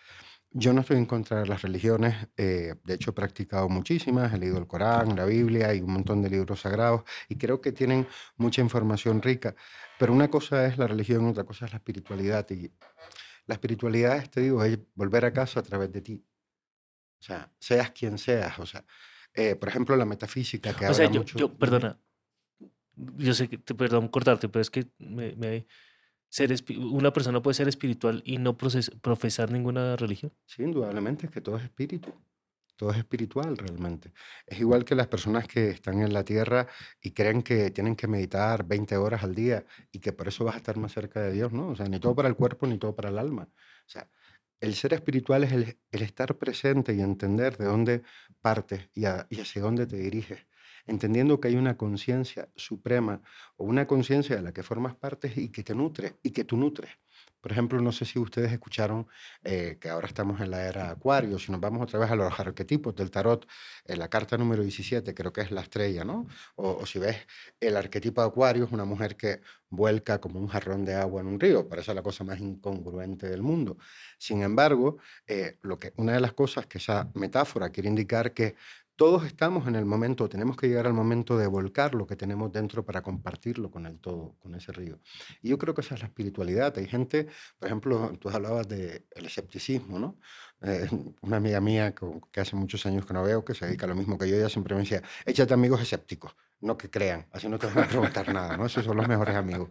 Yo no estoy en contra de las religiones, eh, de hecho he practicado muchísimas, he leído el Corán, la Biblia y un montón de libros sagrados y creo que tienen mucha información rica, pero una cosa es la religión, otra cosa es la espiritualidad y la espiritualidad, te digo, es volver a casa a través de ti. O sea, seas quien seas, o sea, eh, por ejemplo, la metafísica que O sea, habla yo, mucho... yo- perdona, yo sé que, te, perdón cortarte, pero es que me, me- ser una persona puede ser espiritual y no profesar ninguna religión. Sí, indudablemente es que todo es espíritu, todo es espiritual realmente. Es igual que las personas que están en la tierra y creen que tienen que meditar 20 horas al día y que por eso vas a estar más cerca de Dios, ¿no? O sea, ni todo para el cuerpo ni todo para el alma. O sea, el ser espiritual es el, el estar presente y entender de dónde partes y, a- y hacia dónde te diriges, entendiendo que hay una conciencia suprema o una conciencia de la que formas parte y que te nutre y que tú nutres. Por ejemplo, no sé si ustedes escucharon eh, que ahora estamos en la era Acuario, si nos vamos otra vez a los arquetipos del tarot, en la carta número 17 creo que es la estrella, ¿no? O, o si ves el arquetipo de Acuario es una mujer que vuelca como un jarrón de agua en un río, parece la cosa más incongruente del mundo. Sin embargo, eh, lo que, una de las cosas que esa metáfora quiere indicar que todos estamos en el momento, tenemos que llegar al momento de volcar lo que tenemos dentro para compartirlo con el todo, con ese río. Y yo creo que esa es la espiritualidad. Hay gente, por ejemplo, tú hablabas del escepticismo, ¿no? Eh, una amiga mía que, que hace muchos años que no veo, que se dedica a lo mismo que yo, ella siempre me decía, échate amigos escépticos, no que crean, así no te van a preguntar nada, ¿no? Esos son los mejores amigos.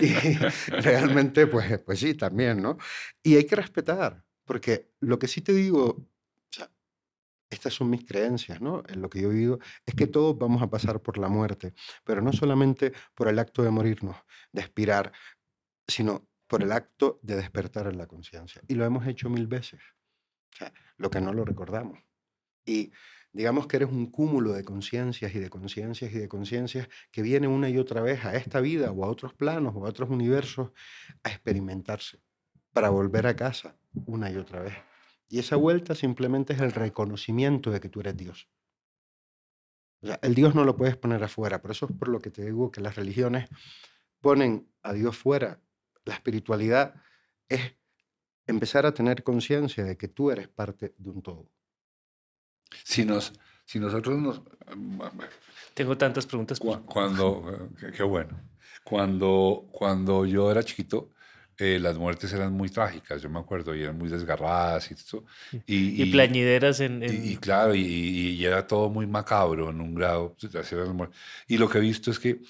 Y realmente, pues, pues sí, también, ¿no? Y hay que respetar, porque lo que sí te digo, estas son mis creencias, ¿no? En lo que yo he vivido, es que todos vamos a pasar por la muerte, pero no solamente por el acto de morirnos, de expirar, sino por el acto de despertar en la conciencia. Y lo hemos hecho mil veces. O sea, lo que no lo recordamos. Y digamos que eres un cúmulo de conciencias y de conciencias y de conciencias que viene una y otra vez a esta vida o a otros planos o a otros universos a experimentarse para volver a casa una y otra vez. Y esa vuelta simplemente es el reconocimiento de que tú eres Dios. O sea, el Dios no lo puedes poner afuera. Por eso es por lo que te digo que las religiones ponen a Dios fuera. La espiritualidad es empezar a tener conciencia de que tú eres parte de un todo. Si, nos, si nosotros nos... Tengo tantas preguntas. pues, Cu- Cuando, qué, qué bueno. Cuando, cuando yo era chiquito, eh, las muertes eran muy trágicas, yo me acuerdo, y eran muy desgarradas y eso. Y, y plañideras en... y- en- y claro, y, y- y era todo muy macabro en un grado. pues. Y lo que he visto es que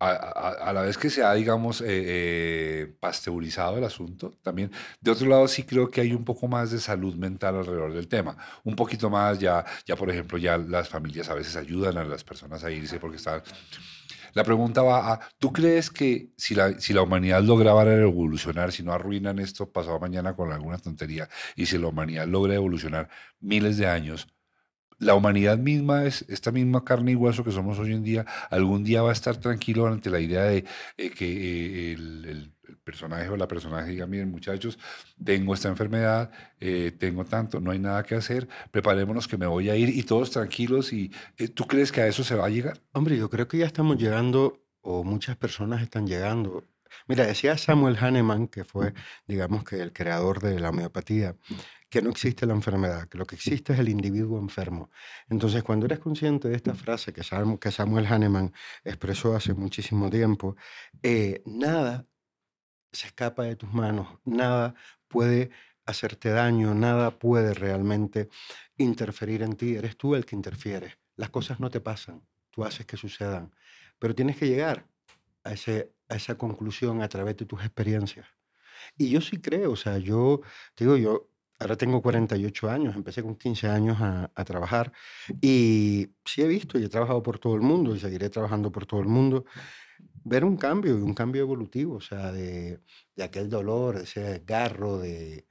a, a- a la vez que se ha, digamos, eh, eh, pasteurizado el asunto, también, de otro lado sí creo que hay un poco más de salud mental alrededor del tema. Un poquito más, ya, ya por ejemplo, ya las familias a veces ayudan a las personas a irse porque están... La pregunta va a, ¿tú crees que si la, si la humanidad lograra evolucionar, si no arruinan esto pasado mañana con alguna tontería, y si la humanidad logra evolucionar miles de años, la humanidad misma, es esta misma carne y hueso que somos hoy en día, algún día va a estar tranquilo ante la idea de eh, que eh, el, personaje o la personaje diga, miren muchachos, tengo esta enfermedad, eh, tengo tanto, no hay nada que hacer, preparémonos que me voy a ir y todos tranquilos. y ¿Tú crees que a eso se va a llegar? Hombre, yo creo que ya estamos llegando, o muchas personas están llegando. Mira, decía Samuel Hahnemann, que fue, digamos que el creador de la homeopatía, que no existe la enfermedad, que lo que existe es el individuo enfermo. Entonces, cuando eres consciente de esta frase que, Sam- que Samuel Hahnemann expresó hace muchísimo tiempo, eh, nada se escapa de tus manos, nada puede hacerte daño, nada puede realmente interferir en ti, eres tú el que interfieres. Las cosas no te pasan, tú haces que sucedan, pero tienes que llegar a, ese, a esa conclusión a través de tus experiencias. Y yo sí creo, o sea, yo, te digo, yo ahora tengo 48 años, empecé con 15 años a, a trabajar y sí he visto y he trabajado por todo el mundo y seguiré trabajando por todo el mundo, ver un cambio, y un cambio evolutivo, o sea, de, de aquel dolor, de ese desgarro, de,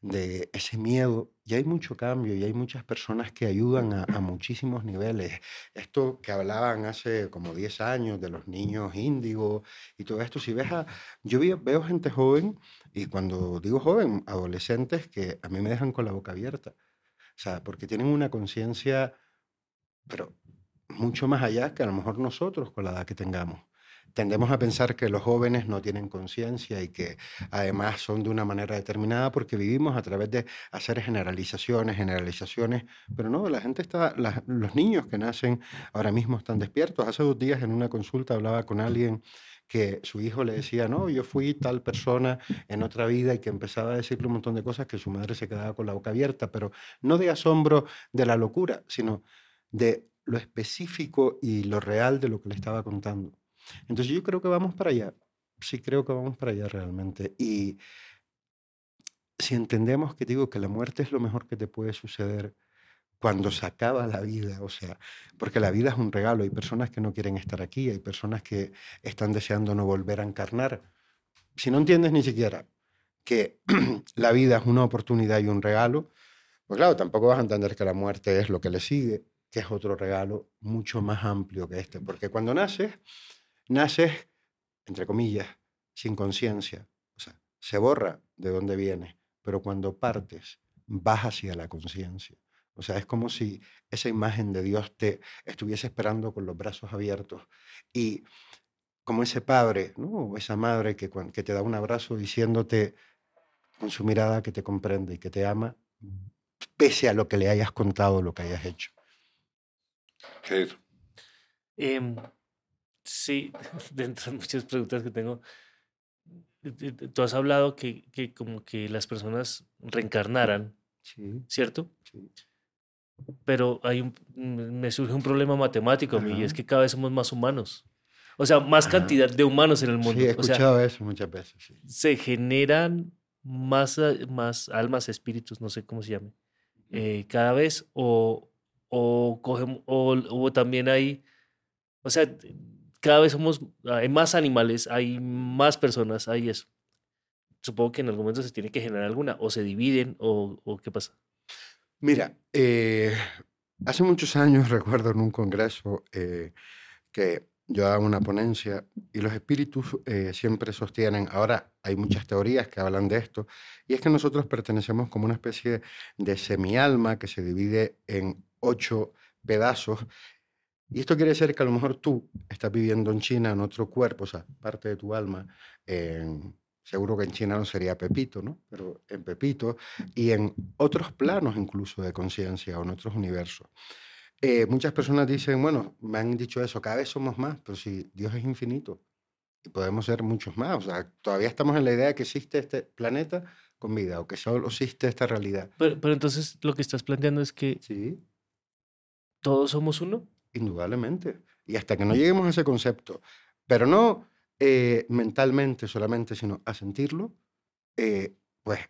de ese miedo. Y hay mucho cambio y hay muchas personas que ayudan a, muchísimos niveles. Esto que hablaban hace como 10 años de los niños índigos y todo esto, si ves a... Yo veo gente joven y cuando digo joven, adolescentes que a mí me dejan con la boca abierta. O sea, porque tienen una conciencia, pero mucho más allá que a lo mejor nosotros con la edad que tengamos. Tendemos a pensar que los jóvenes no tienen conciencia y que además son de una manera determinada porque vivimos a través de hacer generalizaciones, generalizaciones, pero no, la gente está, los niños que nacen ahora mismo están despiertos. Hace dos días en una consulta hablaba con alguien que su hijo le decía, no, yo fui tal persona en otra vida y que empezaba a decirle un montón de cosas que su madre se quedaba con la boca abierta, pero no de asombro de la locura, sino de lo específico y lo real de lo que le estaba contando. Entonces yo creo que vamos para allá. Sí creo que vamos para allá realmente. Y si entendemos que digo que la muerte es lo mejor que te puede suceder cuando se acaba la vida, o sea, porque la vida es un regalo. Hay personas que no quieren estar aquí, hay personas que están deseando no volver a encarnar. Si no entiendes ni siquiera que la vida es una oportunidad y un regalo, pues claro, tampoco vas a entender que la muerte es lo que le sigue, que es otro regalo mucho más amplio que este. Porque cuando naces, naces, entre comillas, sin conciencia. O sea, se borra de dónde vienes, pero cuando partes, vas hacia la conciencia. O sea, es como si esa imagen de Dios te estuviese esperando con los brazos abiertos. Y como ese padre, ¿no? O esa madre que, que te da un abrazo diciéndote con su mirada que te comprende y que te ama, pese a lo que le hayas contado, lo que hayas hecho. Ger, Em, sí, dentro de muchas preguntas que tengo, eh, eh, tú has hablado que, que como que las personas reencarnaran, Sí, ¿cierto? sí. Pero hay un, me surge un problema matemático a mí, y es que cada vez somos más humanos. O sea, más Ajá. cantidad de humanos en el mundo. Sí, he o sea, escuchado eso muchas veces. sí. se generan más, a- más almas, espíritus, no sé cómo se llame, eh, cada vez, o, o, cogem- o, o también hay, o sea, cada vez somos, hay más animales, hay más personas, hay eso. Supongo que en algún momento se tiene que generar alguna, o se dividen, o, o qué pasa. Mira, eh, hace muchos años recuerdo en un congreso eh, que yo daba una ponencia y los espíritus eh, siempre sostienen, ahora hay muchas teorías que hablan de esto, y es que nosotros pertenecemos como una especie de semialma que se divide en ocho pedazos. Y esto quiere decir que a lo mejor tú estás viviendo en China en otro cuerpo, o sea, parte de tu alma, en- seguro que en China no sería Pepito, ¿no? Pero en Pepito y en otros planos incluso de conciencia o en otros universos. Eh, muchas personas dicen, bueno, me han dicho eso, cada vez somos más, pero si Dios es infinito y podemos ser muchos más, o sea, todavía estamos en la idea de que existe este planeta con vida o que solo existe esta realidad. Pero, pero entonces lo que estás planteando es que Sí, todos somos uno. Indudablemente. Y hasta que no lleguemos a ese concepto, pero no eh, mentalmente solamente, sino a sentirlo, eh, pues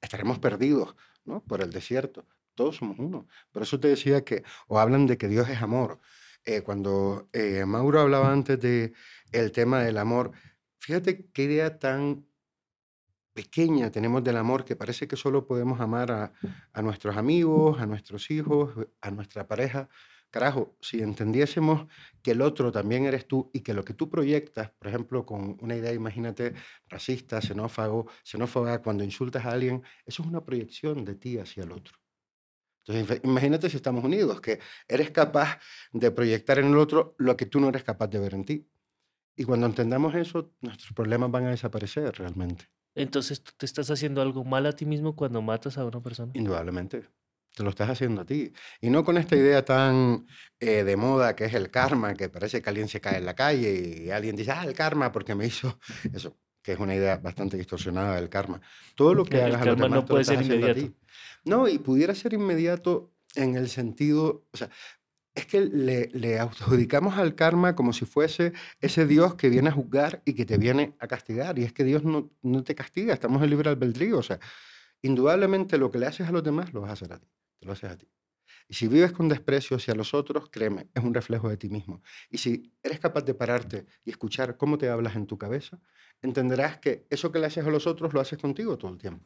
estaremos perdidos ¿no? por el desierto. Todos somos uno. Por eso te decía que, o hablan de que Dios es amor. eh, cuando eh, Mauro hablaba antes de el tema del amor, fíjate qué idea tan pequeña tenemos del amor que parece que solo podemos amar a, a nuestros amigos, a nuestros hijos, a nuestra pareja. Carajo, si entendiésemos que el otro también eres tú y que lo que tú proyectas, por ejemplo, con una idea, imagínate, racista, xenófago, xenófoba, cuando insultas a alguien, eso es una proyección de ti hacia el otro. Entonces, imagínate si estamos unidos, que eres capaz de proyectar en el otro lo que tú no eres capaz de ver en ti. Y cuando entendamos eso, nuestros problemas van a desaparecer realmente, Entonces tú te estás haciendo algo mal a ti mismo cuando matas a una persona. indudablemente. Te lo estás haciendo a ti. Y no con esta idea tan eh, de moda que es el karma, que parece que alguien se cae en la calle y alguien dice, ah, el karma porque me hizo eso, que es una idea bastante distorsionada del karma. Todo lo que El hagas a los karma demás, no puede ser haciendo a inmediato. ti. No, y pudiera ser inmediato en el sentido, o sea, es que le, le adjudicamos al karma como si fuese ese Dios que viene a juzgar y que te viene a castigar. Y es que Dios no, no te castiga, estamos en libre albedrío. O sea, indudablemente lo que le haces a los demás lo vas a hacer a ti, te lo haces a ti. Y si vives con desprecio hacia los otros, créeme, es un reflejo de ti mismo. Y si eres capaz de pararte y escuchar cómo te hablas en tu cabeza, entenderás que eso que le haces a los otros lo haces contigo todo el tiempo.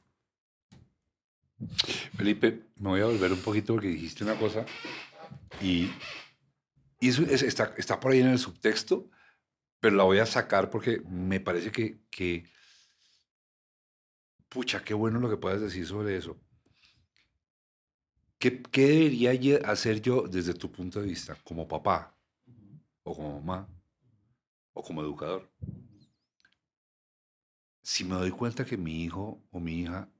Felipe, me voy a volver un poquito porque dijiste una cosa y, y eso es- está, está por ahí en el subtexto, pero la voy a sacar porque me parece que, que, pucha, qué bueno lo que puedas decir sobre eso. ¿Qué, qué debería hacer yo desde tu punto de vista, como papá, o como mamá, o como educador? Si me doy cuenta que mi hijo o mi hija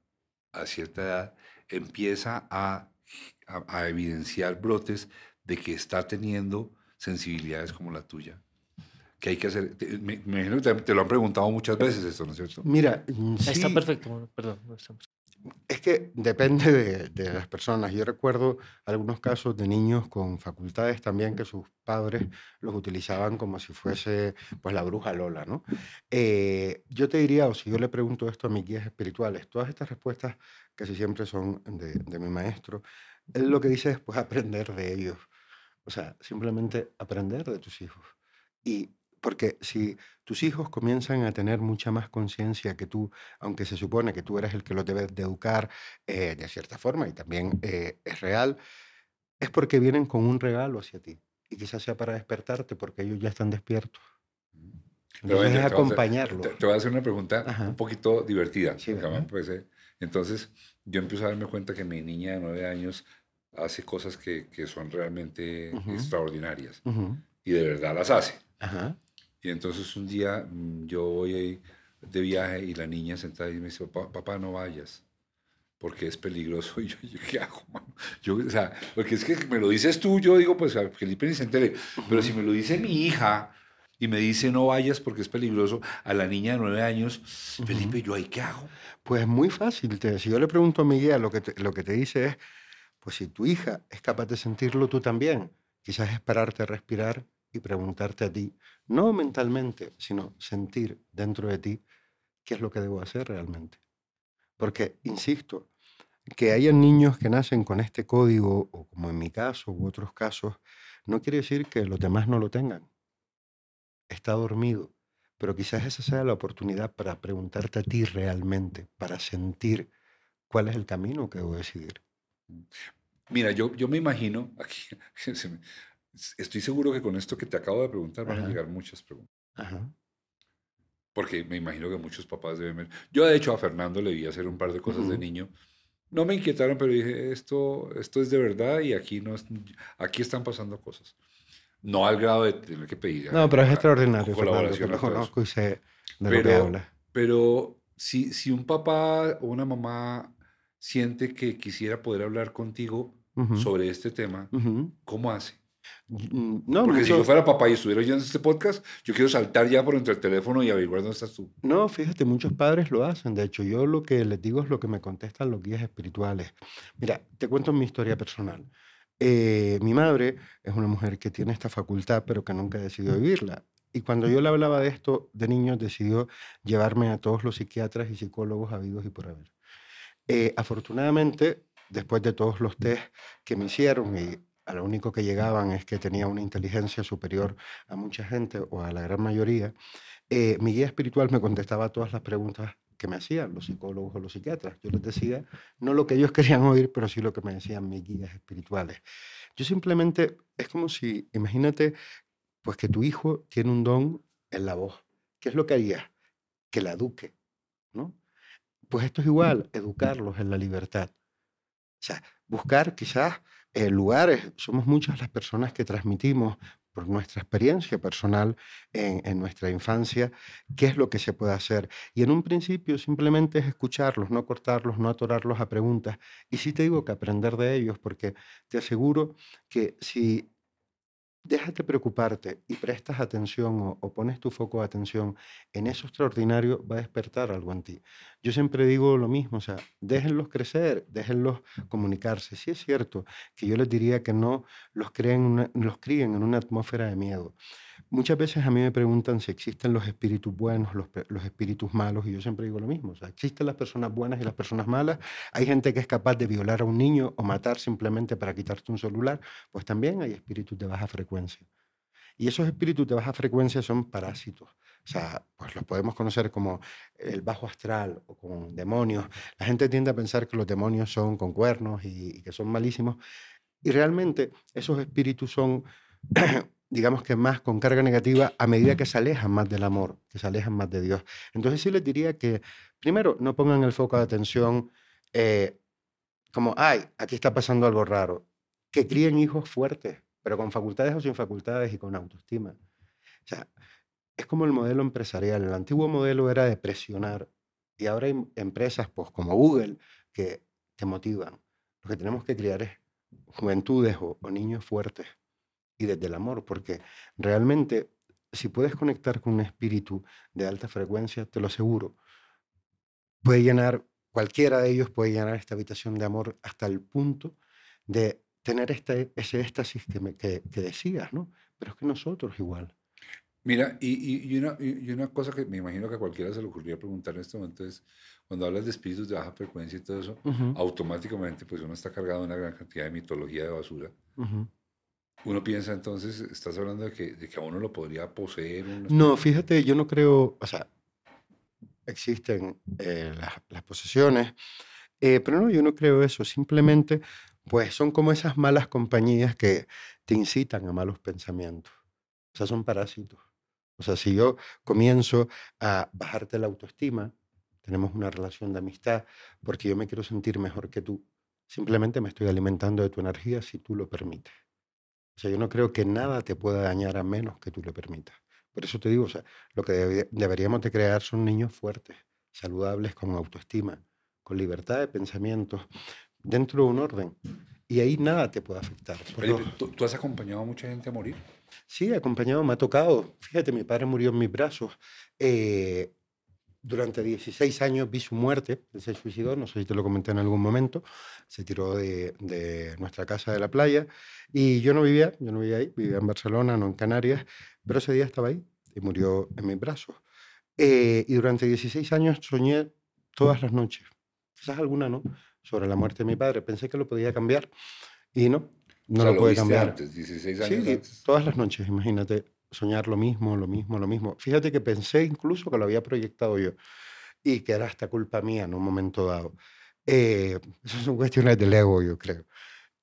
a cierta edad empieza a, a- a evidenciar brotes de que está teniendo sensibilidades como la tuya. ¿Qué hay que hacer? Me, me imagino que te, lo han preguntado muchas veces esto, ¿no es cierto? Mira, mm, Está sí, perfecto, perdón. Es que depende de, de las personas. Yo recuerdo algunos casos de niños con facultades también que sus padres los utilizaban como si fuese pues la bruja Lola, ¿no? Eh, yo te diría, o si yo le pregunto esto a mis guías espirituales, todas estas respuestas casi siempre son de, de mi maestro, él lo que dice es pues aprender de ellos. O sea, simplemente aprender de tus hijos. Y porque si tus hijos comienzan a tener mucha más conciencia que tú, aunque se supone que tú eres el que los debes de educar eh, de cierta forma y también eh, es real, es porque vienen con un regalo hacia ti. Y quizás sea para despertarte porque ellos ya están despiertos. Entonces es te voy a hacer- acompañarlos. Te, te voy a hacer una pregunta Ajá. un poquito divertida. Sí, ajá. parece- Entonces, yo empiezo a darme cuenta que mi niña de nueve años hace cosas que, que son realmente Ujú. extraordinarias. Ujú. Y de verdad las hace. Ajá. Y entonces un día mm, yo voy de viaje y la niña sentada y me dice, papá, papá, no vayas, porque es peligroso. Y yo, ¿qué hago, mano? Yo, o sea, porque es que me lo dices tú, yo digo, pues a Felipe ni se entere. Pero si me lo dice mi hija y me dice, no vayas porque es peligroso, a la niña de nueve años, Felipe, ¿yo ahí qué hago? Pues muy fácil. te- si yo le pregunto a mi guía, lo que te, lo que te dice es, pues si tu hija es capaz de sentirlo tú también, quizás es pararte a respirar y preguntarte a ti, no mentalmente, sino sentir dentro de ti qué es lo que debo hacer realmente. Porque, insisto, que hayan niños que nacen con este código, o como en mi caso u otros casos, no quiere decir que los demás no lo tengan. Está dormido, pero quizás esa sea la oportunidad para preguntarte a ti realmente, para sentir cuál es el camino que debo decidir. Mira, yo, yo me imagino, aquí, estoy seguro que con esto que te acabo de preguntar van a Ajá. llegar muchas preguntas. Ajá. Porque me imagino que muchos papás deben ver. Yo, de hecho, a Fernando le vi hacer un par de cosas de niño. No me inquietaron, pero dije, esto, esto es de verdad y aquí, no es- aquí están pasando cosas. No al grado de tener que pedir. No, pero es extraordinario, Fernando, colaboración lo a todos. conozco y sé de lo que Pero, habla. pero si, si un papá o una mamá siente que quisiera poder hablar contigo sobre este tema. ¿cómo hace? Mm, No, Porque si yo fuera papá y estuviera oyendo este podcast, yo quiero saltar ya por entre el teléfono y averiguar dónde estás tú. No, fíjate, muchos padres lo hacen. De hecho, yo lo que les digo es lo que me contestan los guías espirituales. Mira, te cuento mi historia personal. Eh, mi madre es una mujer que tiene esta facultad, pero que nunca decidió vivirla. Y cuando yo le hablaba de esto de niños, decidió llevarme a todos los psiquiatras y psicólogos habidos y por haber. Eh, afortunadamente, después de todos los test que me hicieron y a lo único que llegaban es que tenía una inteligencia superior a mucha gente o a la gran mayoría, eh, mi guía espiritual me contestaba todas las preguntas que me hacían los psicólogos o los psiquiatras. Yo les decía no lo que ellos querían oír, pero sí lo que me decían mis guías espirituales. Yo simplemente, es como si, imagínate, pues que tu hijo tiene un don en la voz. ¿Qué es lo que harías? Que la eduque, ¿no? Pues esto es igual, educarlos en la libertad. O sea, buscar quizás eh, lugares, somos muchas las personas que transmitimos por nuestra experiencia personal en, en nuestra infancia, qué es lo que se puede hacer. Y en un principio simplemente es escucharlos, no cortarlos, no atorarlos a preguntas. Y sí te digo que aprender de ellos, porque te aseguro que si dejas de preocuparte y prestas atención o, pones tu foco de atención en eso extraordinario, va a despertar algo en ti. Yo siempre digo lo mismo, o sea, déjenlos crecer, déjenlos comunicarse. Sí es cierto que yo les diría que no los, creen los críen en una atmósfera de miedo. Muchas veces a mí me preguntan si existen los espíritus buenos, los, los espíritus malos, y yo siempre digo lo mismo. O sea, existen las personas buenas y las personas malas. Hay gente que es capaz de violar a un niño o matar simplemente para quitarte un celular. Pues también hay espíritus de baja frecuencia. Y esos espíritus de baja frecuencia son parásitos. O sea, pues los podemos conocer como el bajo astral o como demonios. La gente tiende a pensar que los demonios son con cuernos y que son malísimos. Y realmente esos espíritus son, digamos que más con carga negativa a medida que se alejan más del amor, que se alejan más de Dios. Entonces sí les diría que, primero, no pongan el foco de atención eh, como, ay, aquí está pasando algo raro. Que críen hijos fuertes, pero con facultades o sin facultades y con autoestima. O sea, es como el modelo empresarial. El antiguo modelo era de presionar y ahora hay em- empresas pues, como Google que te motivan. Lo que tenemos que criar es juventudes o, o niños fuertes y desde el amor, porque realmente si puedes conectar con un espíritu de alta frecuencia, te lo aseguro, puede llenar, cualquiera de ellos puede llenar esta habitación de amor hasta el punto de tener este, ese éxtasis que, me, que, que decías, ¿no? Pero es que nosotros igual. Mira, y, y- una, y una cosa que me imagino que a cualquiera se le ocurría preguntar en este momento es, cuando hablas de espíritus de baja frecuencia y todo eso, Ujú, automáticamente pues uno está cargado de una gran cantidad de mitología de basura. ujú. Uno piensa entonces, estás hablando de que, de que a uno lo podría poseer un No, fíjate, yo no creo, o sea, existen eh, las, las posesiones, eh, pero no, yo no creo eso, simplemente, pues son como esas malas compañías que te incitan a malos pensamientos, o sea, son parásitos. O sea, si yo comienzo a bajarte la autoestima, tenemos una relación de amistad, porque yo me quiero sentir mejor que tú, simplemente me estoy alimentando de tu energía si tú lo permites. O sea, yo no creo que nada te pueda dañar a menos que tú lo permitas. Por eso te digo, o sea, lo que debe- deberíamos de crear son niños fuertes, saludables, con autoestima, con libertad de pensamientos, dentro de un orden. Y ahí nada te puede afectar. Felipe, ¿tú, tú has acompañado a mucha gente a morir? Sí, acompañado, me ha tocado. Fíjate, mi padre murió en mis brazos. Eh, durante 16 años vi su muerte, él se suicidó, no sé si te lo comenté en algún momento, se tiró de, de nuestra casa de la playa y yo no vivía, yo no vivía ahí, vivía en Barcelona, no en Canarias, pero ese día estaba ahí y murió en mis brazos. Eh, y durante 16 años soñé todas las noches, quizás alguna no, sobre la muerte de mi padre. Pensé que lo podía cambiar y no, no O sea, lo puede viste cambiar. antes, 16 Sí, años sí, antes. todas las noches, imagínate, soñar lo mismo, lo mismo, lo mismo. Fíjate que pensé incluso que lo había proyectado yo y que era hasta culpa mía en un momento dado. Eh, eso son cuestiones del ego, yo creo.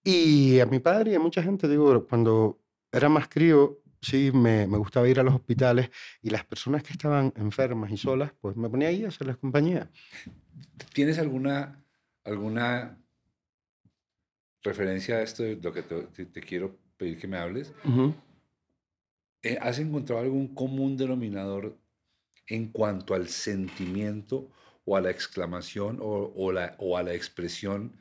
Y a mi padre y a mucha gente, digo, cuando era más crío, sí, me, me gustaba ir a los hospitales y las personas que estaban enfermas y solas, pues me ponía ahí a hacerles compañía. ¿Tienes alguna, alguna referencia a esto de lo que te, quiero pedir que me hables? Eh, ¿Has encontrado algún común denominador en cuanto al sentimiento o a la exclamación o, o a la expresión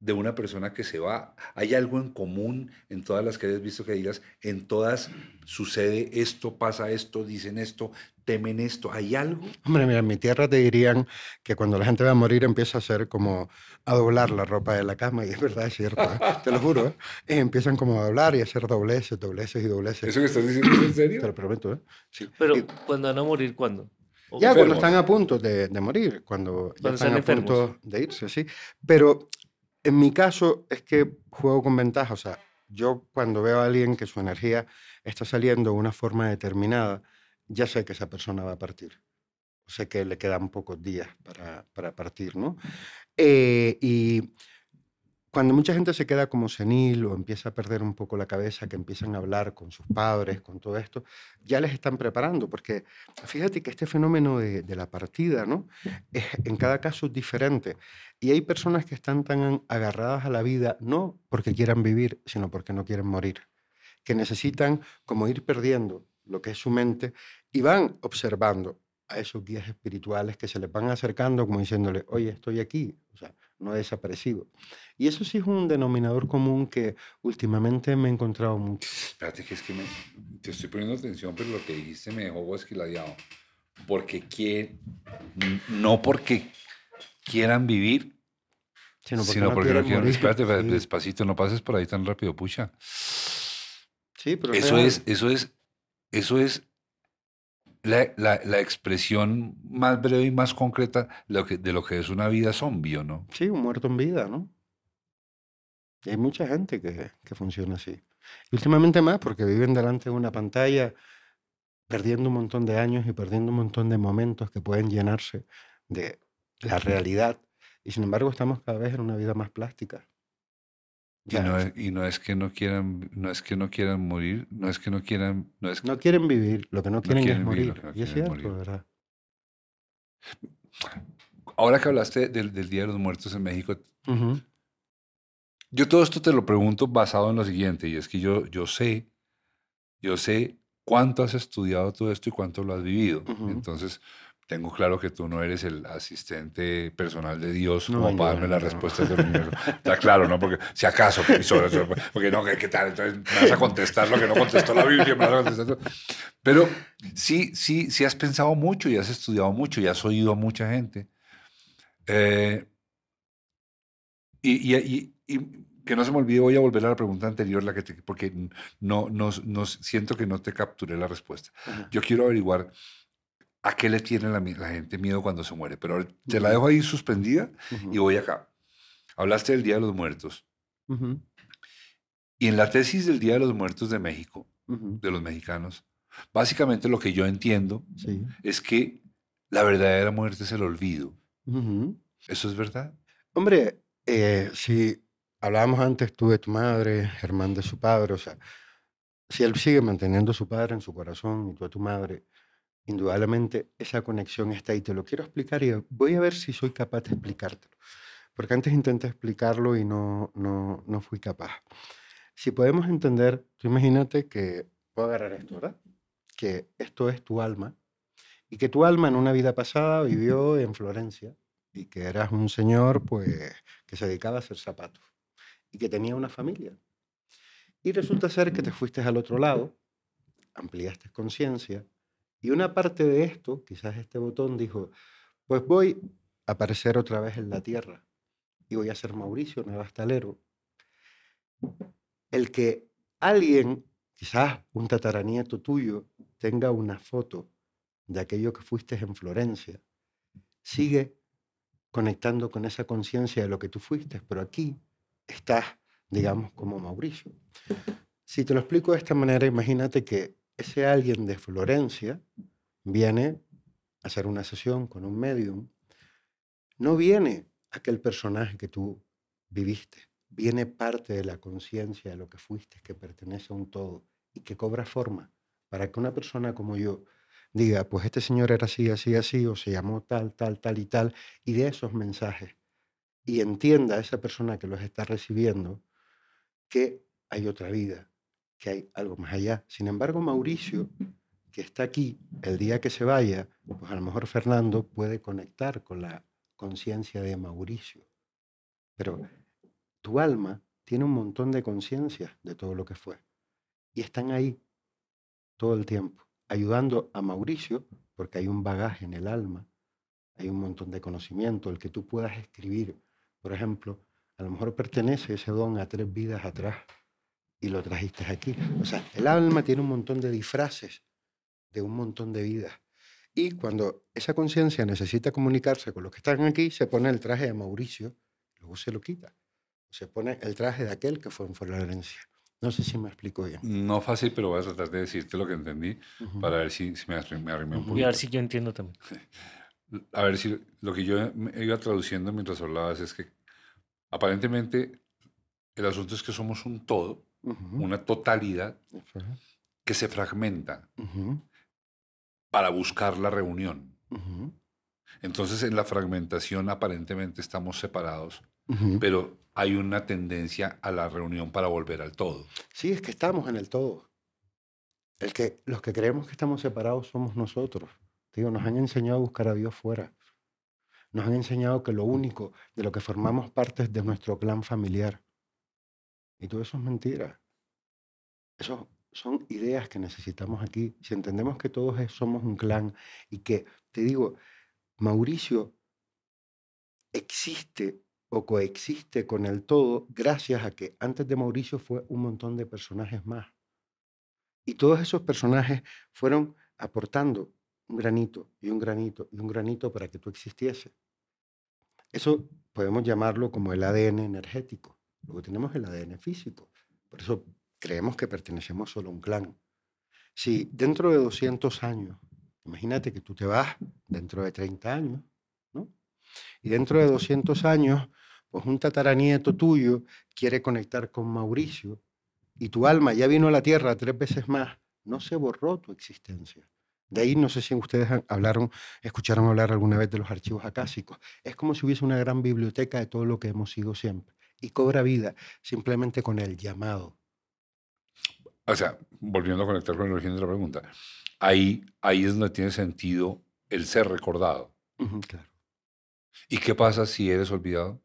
de una persona que se va? ¿Hay algo en común en todas las que hayas visto que digas, en todas sucede esto, pasa esto, dicen esto, temen esto? ¿Hay algo? Hombre, mira, en mi tierra te dirían que cuando la gente va a morir empieza a hacer como a doblar la ropa de la cama, y es verdad, es cierto, ¿eh? te lo juro. ¿eh? Eh, empiezan como a doblar y a hacer dobleces, dobleces y dobleces. ¿Eso que estás diciendo es en Te serio? lo prometo, ¿eh? Sí. Pero Y cuando van a morir, ¿cuándo? ¿O ya cuando enfermos. están a punto de, de morir, cuando, ya Cuando están están a punto de irse, sí. Pero en mi caso es que juego con ventaja, o sea, yo cuando veo a alguien que su energía está saliendo de una forma determinada, ya sé que esa persona va a partir. Sé que le quedan pocos días para, para partir, ¿no? Eh, y cuando mucha gente se queda como senil o empieza a perder un poco la cabeza, que empiezan a hablar con sus padres, con todo esto, ya les están preparando, porque fíjate que este fenómeno de, de la partida, ¿no? Es- en cada caso diferente. Y hay personas que están tan agarradas a la vida, no porque quieran vivir, sino porque no quieren morir, que necesitan como ir perdiendo lo que es su mente y van observando a esos guías espirituales que se les van acercando como diciéndole, oye, estoy aquí, o sea, no desaparecido. Y eso sí es un denominador común que últimamente me he encontrado mucho. Espérate, que es que me, te estoy poniendo atención, pero lo que dijiste me dejó esquiladeado. Porque quieren, no porque quieran vivir, Sino porque sino no porque no quieren morir. Espérate, Sí. despacito, no pases por ahí tan rápido, pucha. Sí, pero Eso es, eso es, eso es la, la- expresión más breve y más concreta de lo que, es una vida zombie, ¿o ¿no? Sí, un muerto en vida, ¿no? Hay mucha gente que, que funciona así. Y últimamente más porque viven delante de una pantalla perdiendo un montón de años y perdiendo un montón de momentos que pueden llenarse de la realidad. Y sin embargo estamos cada vez en una vida más plástica. Y Ya, no, es, y no es que no quieran, no es que no quieran morir, no es que no quieran, no es no quieren vivir, lo que no quieren quieren es morir. que no y es cierto, morir. ¿verdad? Ahora que hablaste del, del Día de los Muertos en México, Ujú, yo todo esto te lo pregunto basado en lo siguiente, y es que yo, yo sé, yo sé cuánto has estudiado todo esto y cuánto lo has vivido. Ujú. Entonces, tengo claro que tú no eres el asistente personal de Dios No, como para darme no, las no. respuestas del universo. Está claro, ¿no? Porque si acaso, eso, porque no, ¿qué, qué tal? Entonces me vas a contestar lo que no contestó la Biblia, me vas a contestar todo. Pero sí, sí, sí has pensado mucho y has estudiado mucho y has oído a mucha gente. Eh, y, y- y- y que no se me olvide, voy a volver a la pregunta anterior, la que te- porque no, no, no- siento que no te capturé la respuesta. Ajá. Yo quiero averiguar a qué le tiene la, gente miedo cuando se muere, pero te la dejo ahí suspendida y voy acá. Hablaste del Día de los Muertos. Y en la tesis del Día de los Muertos de México, de los mexicanos, básicamente lo que yo entiendo Sí. es que la verdadera muerte es el olvido. ¿Eso es verdad? Hombre, eh, si hablábamos antes tú de tu madre, Germán de su padre, o sea, si él sigue manteniendo a su padre en su corazón y tú a tu madre, indudablemente esa conexión está ahí. Te lo quiero explicar y voy a ver si soy capaz de explicártelo. Porque antes intenté explicarlo y no, no, no fui capaz. Si podemos entender, tú imagínate que, puedo agarrar esto, ¿verdad? Que esto es tu alma y que tu alma en una vida pasada vivió en Florencia y que eras un señor pues que se dedicaba a hacer zapatos y que tenía una familia. Y resulta ser que te fuiste al otro lado, ampliaste conciencia y una parte de esto, quizás este botón dijo, pues voy a aparecer otra vez en la tierra y voy a ser Mauricio Navastalero. El que alguien, quizás un tataranieto tuyo, tenga una foto de aquello que fuiste en Florencia, sigue conectando con esa conciencia de lo que tú fuiste, pero aquí estás, digamos, como Mauricio. Si te lo explico de esta manera, imagínate que ese alguien de Florencia viene a hacer una sesión con un medium, no viene aquel personaje que tú viviste, viene parte de la conciencia de lo que fuiste, que pertenece a un todo y que cobra forma para que una persona como yo diga, pues este señor era así, así, así, o se llamó tal, tal, tal y tal, y de esos mensajes, y entienda a esa persona que los está recibiendo que hay otra vida, que hay algo más allá. Sin embargo, Mauricio, que está aquí, el día que se vaya, pues a lo mejor Fernando puede conectar con la conciencia de Mauricio. Pero tu alma tiene un montón de conciencias de todo lo que fue. Y están ahí todo el tiempo, ayudando a Mauricio, porque hay un bagaje en el alma, hay un montón de conocimiento, el que tú puedas escribir. Por ejemplo, a lo mejor pertenece ese don a tres vidas atrás y lo trajiste aquí. O sea, el alma tiene un montón de disfraces de un montón de vidas. Y cuando esa conciencia necesita comunicarse con los que están aquí, se pone el traje de Mauricio, luego se lo quita. Se pone el traje de aquel que fue en Florencia. No sé si me explico bien. No fácil, pero voy a tratar de decirte lo que entendí Ujú. para ver si, si me, arrim- me arrimé un Y a ver si yo entiendo también. A ver si lo que yo iba traduciendo mientras hablabas es que aparentemente el asunto es que somos un todo, Una totalidad que se fragmenta para buscar la reunión. Entonces en la fragmentación aparentemente estamos separados, pero hay una tendencia a la reunión para volver al todo. Sí, es que estamos en el todo. El que, los que creemos que estamos separados somos nosotros. Digo, nos han enseñado a buscar a Dios fuera. Nos han enseñado que lo único de lo que formamos parte es de nuestro clan familiar. Y todo eso es mentira. Eso son ideas que necesitamos aquí. Si entendemos que todos somos un clan y que, te digo, Mauricio existe o coexiste con el todo gracias a que antes de Mauricio fue un montón de personajes más. Y todos esos personajes fueron aportando un granito y un granito y un granito para que tú existiese. Eso podemos llamarlo como el ADN energético. Luego tenemos el ADN físico. Por eso creemos que pertenecemos solo a un clan. Si dentro de 200 años, imagínate que tú te vas dentro de 30 años, ¿no? Y dentro de 200 años, pues un tataranieto tuyo quiere conectar con Mauricio y tu alma ya vino a la tierra tres veces más, no se borró tu existencia. De ahí no sé si ustedes hablaron, escucharon hablar alguna vez de los archivos acásicos. Es como si hubiese una gran biblioteca de todo lo que hemos sido siempre. Y cobra vida simplemente con el llamado. O sea, volviendo a conectar con el origen de la pregunta, ahí, ahí es donde tiene sentido el ser recordado. Ujú, claro. ¿Y qué pasa si eres olvidado?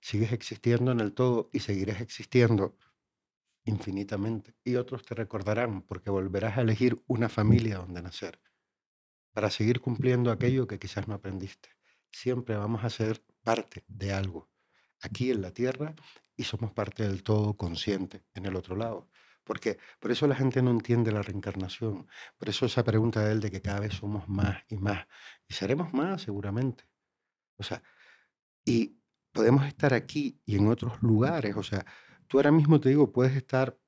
Sigues existiendo en el todo y seguirás existiendo infinitamente. Y otros te recordarán porque volverás a elegir una familia donde nacer para seguir cumpliendo aquello que quizás no aprendiste. Siempre vamos a ser parte de algo aquí en la tierra y somos parte del todo consciente en el otro lado. Porque por eso la gente no entiende la reencarnación. Por eso esa pregunta de él de que cada vez somos más y más. Y seremos más seguramente. O sea, y podemos estar aquí y en otros lugares. O sea, tú ahora mismo te digo, puedes estar,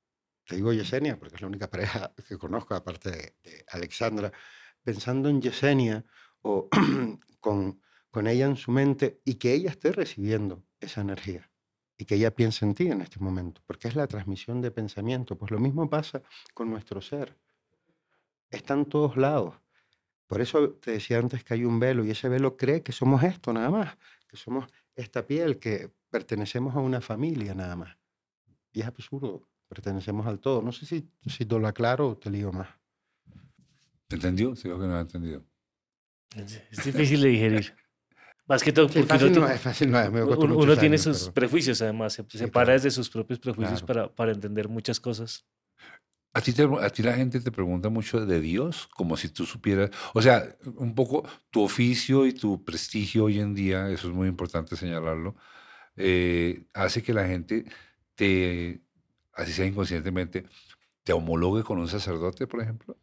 te digo Yesenia, porque es la única pareja que conozco, aparte de, de Alexandra, pensando en Yesenia o con, con ella en su mente y que ella esté recibiendo esa energía y que ella piense en ti en este momento, porque es la transmisión de pensamiento. Pues lo mismo pasa con nuestro ser. Está en todos lados. Por eso te decía antes que hay un velo y ese velo cree que somos esto nada más, que somos esta piel, que pertenecemos a una familia nada más. Y es absurdo, pertenecemos al todo. No sé si, si te lo aclaro o te lío más. ¿Entendió? Sí, que no ha entendido. Es es difícil de digerir. Más que todo Sí, porque fácil uno, no ti- es, fácil no es. me costó uno- muchos uno tiene años, sus pero- prejuicios, además. Se, Sí, se para claro. desde sus propios prejuicios Claro. para, para entender muchas cosas. ¿A ti, te- a ti la gente te pregunta mucho de Dios, como si tú supieras, o sea, un poco tu oficio y tu prestigio hoy en día, eso es muy importante señalarlo, eh, hace que la gente te, así sea inconscientemente, te homologue con un sacerdote, por ejemplo.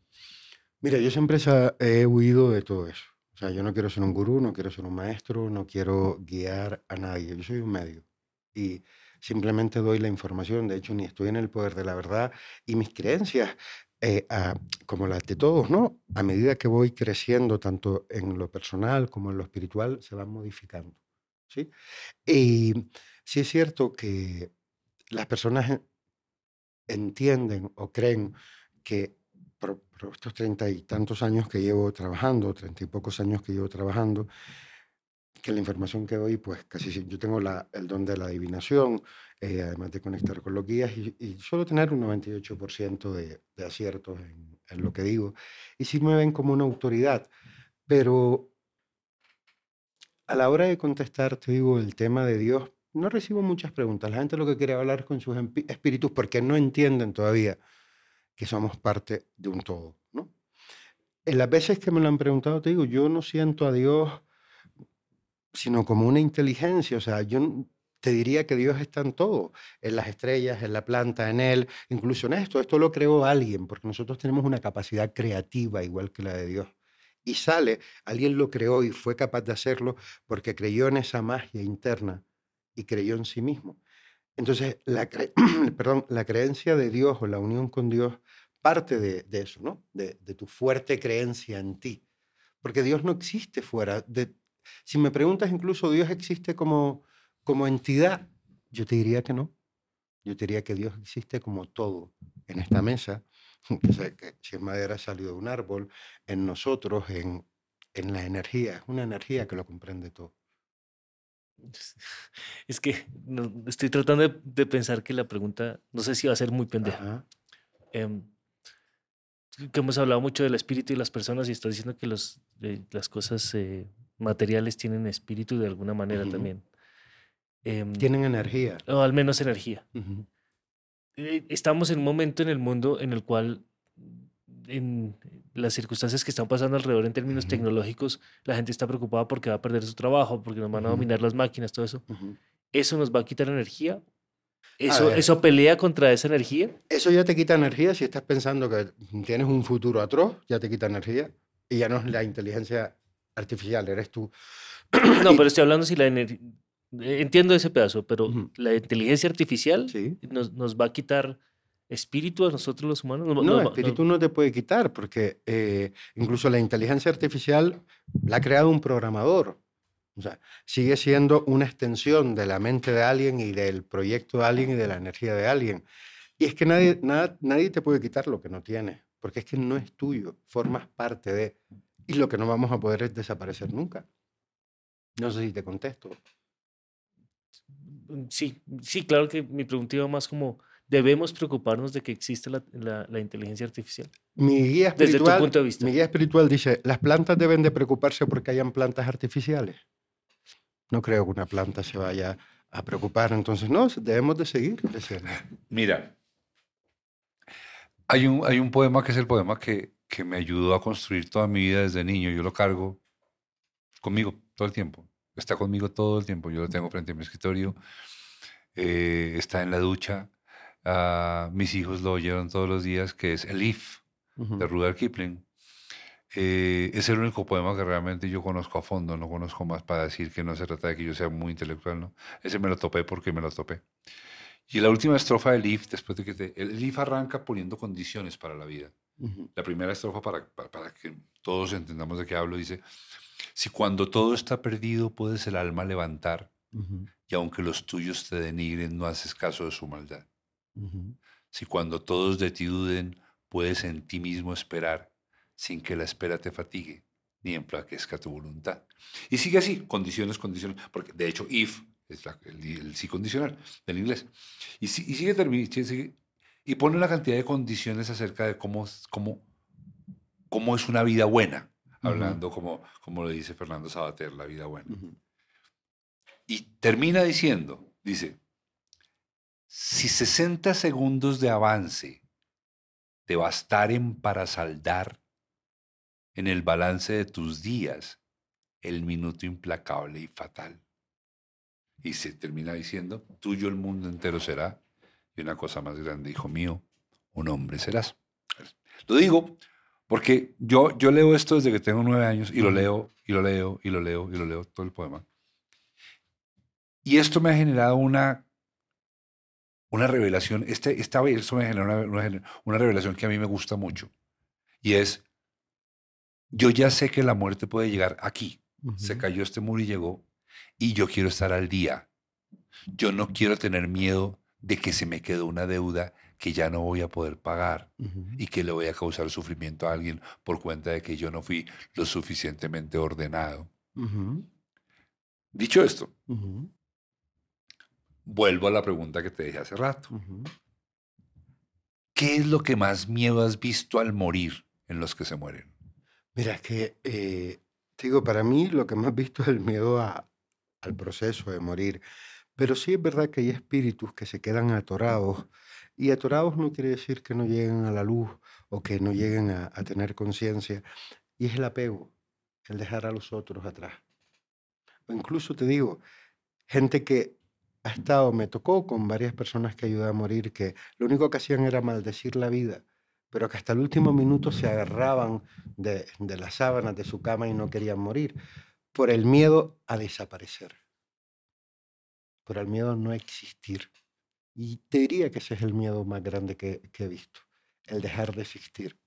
Mira, yo siempre he huido de todo eso. O sea, yo no quiero ser un gurú, no quiero ser un maestro, no quiero guiar a nadie. Yo soy un medio. Y simplemente doy la información. De hecho, ni estoy en el poder de la verdad. Y mis creencias, eh, a- como las de todos, ¿no? A medida que voy creciendo, tanto en lo personal como en lo espiritual, se van modificando. ¿Sí? Y sí es cierto que las personas en- entienden o creen que por, por estos treinta y tantos años que llevo trabajando, treinta y pocos años que llevo trabajando, que la información que doy, pues casi si- yo tengo la- el don de la adivinación, eh, además de conectar con los guías, y, y suelo tener un 98% de, de aciertos en, en lo que digo. Y sí me ven como una autoridad, pero a la hora de contestar, te digo, el tema de Dios, no recibo muchas preguntas. La gente lo que quiere hablar con sus espíritus porque no entienden todavía que somos parte de un todo, ¿no? En las veces que me lo han preguntado, te digo, yo no siento a Dios sino como una inteligencia, o sea, yo te diría que Dios está en todo, en las estrellas, en la planta, en Él, incluso en esto, esto lo creó alguien, porque nosotros tenemos una capacidad creativa igual que la de Dios. Y sale, alguien lo creó y fue capaz de hacerlo porque creyó en esa magia interna y creyó en sí mismo. Entonces, la, creencia de Dios o la unión con Dios parte de, eso, ¿no? De, tu fuerte creencia en ti. Porque Dios no existe fuera. De, si me preguntas incluso, ¿Dios existe como, entidad? Yo te diría que no. Yo te diría que Dios existe como todo en esta mesa, que, sé que si es madera salió de un árbol, en nosotros, en, en la energía. Es una energía que lo comprende todo. Es que no- estoy tratando de, de pensar que la pregunta, no sé si va a ser muy pendeja. Em, que hemos hablado mucho del espíritu y las personas y estás diciendo que los, eh, las cosas eh, materiales tienen espíritu de alguna manera también. Em, Tienen energía. o al menos energía. Ujú. Eh, estamos en un momento en el mundo en el cual, en las circunstancias que están pasando alrededor en términos Ujú. tecnológicos, la gente está preocupada porque va a perder su trabajo, porque nos van a dominar las máquinas, todo eso. ¿Eso nos va a quitar energía? ¿Eso. ¿Eso pelea contra esa energía? Eso ya te quita energía si estás pensando que tienes un futuro atroz, ya te quita energía y ya no es la inteligencia artificial, eres tú. No, Y- pero estoy hablando si la energía... Entiendo ese pedazo, pero Ujú. la inteligencia artificial Sí. nos, nos va a quitar espíritu a nosotros los humanos. No, va- espíritu no te puede quitar porque eh, incluso la inteligencia artificial la ha creado un programador. O sea, sigue siendo una extensión de la mente de alguien y del proyecto de alguien y de la energía de alguien. Y es que nadie, nada, nadie te puede quitar lo que no tienes, porque es que no es tuyo, formas parte de. Y lo que no vamos a poder es desaparecer nunca. No sé si te contesto. Mm, Sí, sí, claro que mi pregunta iba más como, ¿debemos preocuparnos de que existe la, la- la inteligencia artificial? Mi guía Desde tu espiritual, punto de vista. mi guía espiritual dice, las plantas deben de preocuparse porque hayan plantas artificiales. No creo que una planta se vaya a preocupar, entonces no, debemos de seguir creciendo. Mira, hay un, hay un poema que es el poema que, que me ayudó a construir toda mi vida desde niño. Yo lo cargo conmigo todo el tiempo. Está conmigo todo el tiempo. Yo lo tengo frente a mi escritorio. eh, está en la ducha. Ah, mis hijos lo oyeron todos los días, que es El If, de Rudyard Kipling. Eh, es el único poema que realmente yo conozco a fondo, no conozco más para decir que no se trata de que yo sea muy intelectual, ¿no? Ese me lo topé porque me lo topé. Y la última estrofa del If, después de que te- el If arranca poniendo condiciones para la vida. La primera estrofa, para, para, para que todos entendamos de qué hablo, dice, si cuando todo está perdido puedes el alma levantar, y aunque los tuyos te denigren, no haces caso de su maldad. Si cuando todos de ti duden, puedes en ti mismo esperar, sin que la espera te fatigue, ni enflaquezca tu voluntad. Y sigue así, condiciones, condiciones, porque de hecho, if es la- el, el sí condicional del inglés. Y, si- y sigue, termi- sigue- y pone una cantidad de condiciones acerca de cómo, es- cómo, cómo es una vida buena, hablando como, como lo dice Fernando Sabater, la vida buena. Y termina diciendo, dice, si 60 segundos de avance te bastaren para saldar en el balance de tus días el minuto implacable y fatal. Y se termina diciendo, tuyo el mundo entero será, y una cosa más grande, hijo mío, un hombre serás. Lo digo porque yo, yo leo esto desde que tengo nueve años y lo leo, y lo leo, y lo leo, y lo leo, todo el poema. Y esto me ha generado una, una revelación, este, esta verso me generó una, una- una revelación que a mí me gusta mucho. Y es, yo ya sé que la muerte puede llegar aquí. Se cayó este muro y llegó. Y yo quiero estar al día. Yo no quiero tener miedo de que se me quedó una deuda que ya no voy a poder pagar y que le voy a causar sufrimiento a alguien por cuenta de que yo no fui lo suficientemente ordenado. Dicho esto. Vuelvo a la pregunta que te dejé hace rato. ¿Qué es lo que más miedo has visto al morir en los que se mueren? Mira, es que, eh, te digo, para mí lo que más he visto es el miedo a- al proceso de morir. Pero sí es verdad que hay espíritus que se quedan atorados. Y atorados no quiere decir que no lleguen a la luz o que no lleguen a, a tener conciencia. Y es el apego, el dejar a los otros atrás. O incluso te digo, gente que ha estado, me tocó con varias personas que ayudé a morir, que lo único que hacían era maldecir la vida, pero que hasta el último minuto se agarraban de, las sábanas de su cama y no querían morir, por el miedo a desaparecer, por el miedo a no existir. Y te diría que ese es el miedo más grande que he visto, el dejar de existir.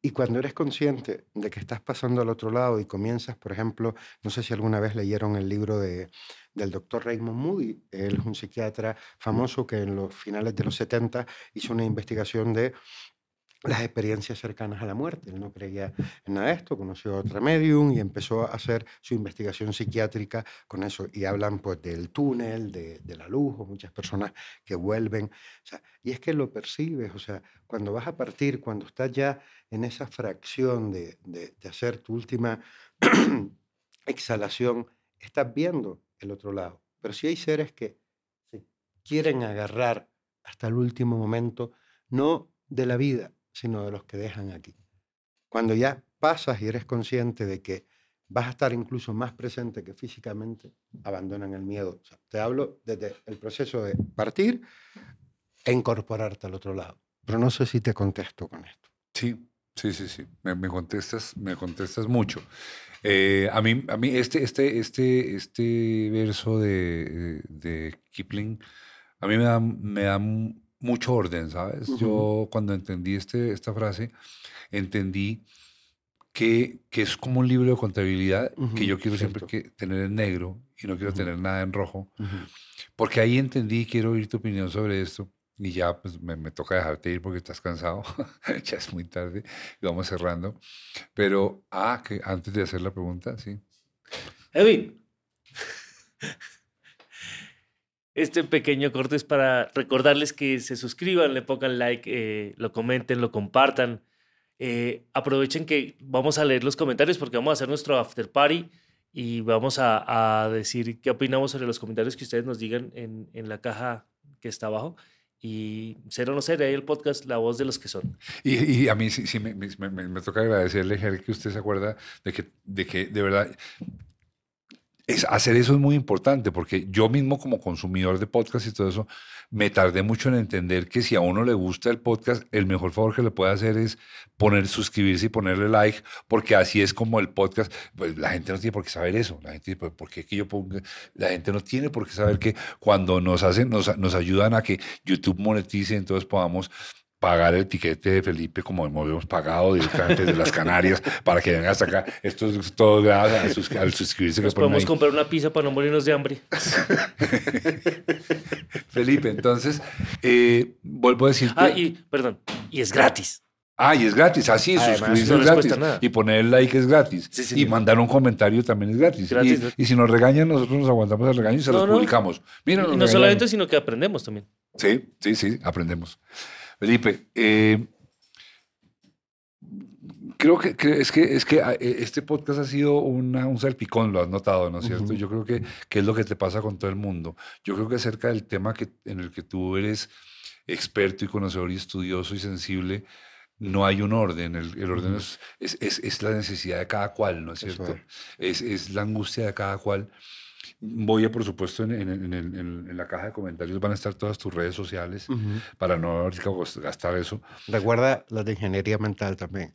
Y cuando eres consciente de que estás pasando al otro lado y comienzas, por ejemplo, no sé si alguna vez leyeron el libro de, del doctor Raymond Moody, él es un psiquiatra famoso que en los finales de los 70 hizo una investigación de las experiencias cercanas a la muerte. Él no creía en nada de esto, conoció a otra medium y empezó a hacer su investigación psiquiátrica con eso. Y hablan pues del túnel, de, de la luz, o muchas personas que vuelven. O sea, y es que lo percibes, o sea, cuando vas a partir, cuando estás ya en esa fracción de, de- de hacer tu última exhalación, estás viendo el otro lado. Pero si hay seres que se quieren agarrar hasta el último momento, no de la vida, sino de los que dejan aquí. Cuando ya pasas y eres consciente de que vas a estar incluso más presente que físicamente, abandonan el miedo. O sea, te hablo desde el proceso de partir e incorporarte al otro lado. Pero no sé si te contesto con esto. Sí, sí, sí, sí. Me, me contestas, me contestas mucho. Eh, a mí, a mí este, este, este, este verso de, de Kipling, a mí me da, me da mucho orden, ¿sabes? Yo cuando entendí este, esta frase, entendí que, que es como un libro de contabilidad que yo quiero siempre que, tener en negro y no quiero tener nada en rojo. Porque ahí entendí, quiero oír tu opinión sobre esto. Y ya pues me, me toca dejarte ir porque estás cansado. ya es muy tarde y vamos cerrando. Pero, ah, que antes de hacer la pregunta, sí. Edwin. Este pequeño corte es para recordarles que se suscriban, le pongan like, eh, lo comenten, lo compartan. Eh, aprovechen que vamos a leer los comentarios porque vamos a hacer nuestro after party y vamos a, a decir qué opinamos sobre los comentarios que ustedes nos digan en, en la caja que está abajo. Y ser o no ser, ahí el podcast, la voz de los que son. Y, y a mí sí, sí me, me- me- me toca agradecerle, Ger, que usted se acuerda de que, de que de verdad es, hacer eso es muy importante porque yo mismo como consumidor de podcast y todo eso, me tardé mucho en entender que si a uno le gusta el podcast, el mejor favor que le puede hacer es poner, suscribirse y ponerle like, porque así es como el podcast, pues la gente no tiene por qué saber eso, la gente, pues, ¿por qué que yo ponga? La gente no tiene por qué saber que cuando nos hacen, nos, nos ayudan a que YouTube monetice, entonces podamos pagar el tiquete de Felipe como hemos pagado directamente de las Canarias para que venga hasta acá. Esto es todo gracias al, sus- al suscribirse. Nos podemos ahí. comprar una pizza para no morirnos de hambre. Felipe, entonces, eh, vuelvo a decirte. Ah, y, perdón, y es gratis. Ah, y es gratis, así, Además, suscribirse no es gratis. nada. Y poner el like es gratis. Sí, y mandar un comentario también es gratis. Gratis, y, si nos regañan, nosotros nos aguantamos el regaño y se No, los publicamos. Mira, y no solamente, sino que aprendemos también. Sí, sí, sí, aprendemos. Felipe, eh, creo que, que es que es que ah, eh, este podcast ha sido una- un salpicón, lo has notado, ¿no es cierto? Ujú. Yo creo que, que es lo que te pasa con todo el mundo. Yo creo que acerca del tema que, en el que tú eres experto y conocedor y estudioso y sensible, no hay un orden. El, el orden es, es, es- es la necesidad de cada cual, ¿no es cierto? Es, es la angustia de cada cual. Voy a, por supuesto, en, en- en en- la caja de comentarios van a estar todas tus redes sociales para no gast- gastar eso. Recuerda las de ingeniería mental también.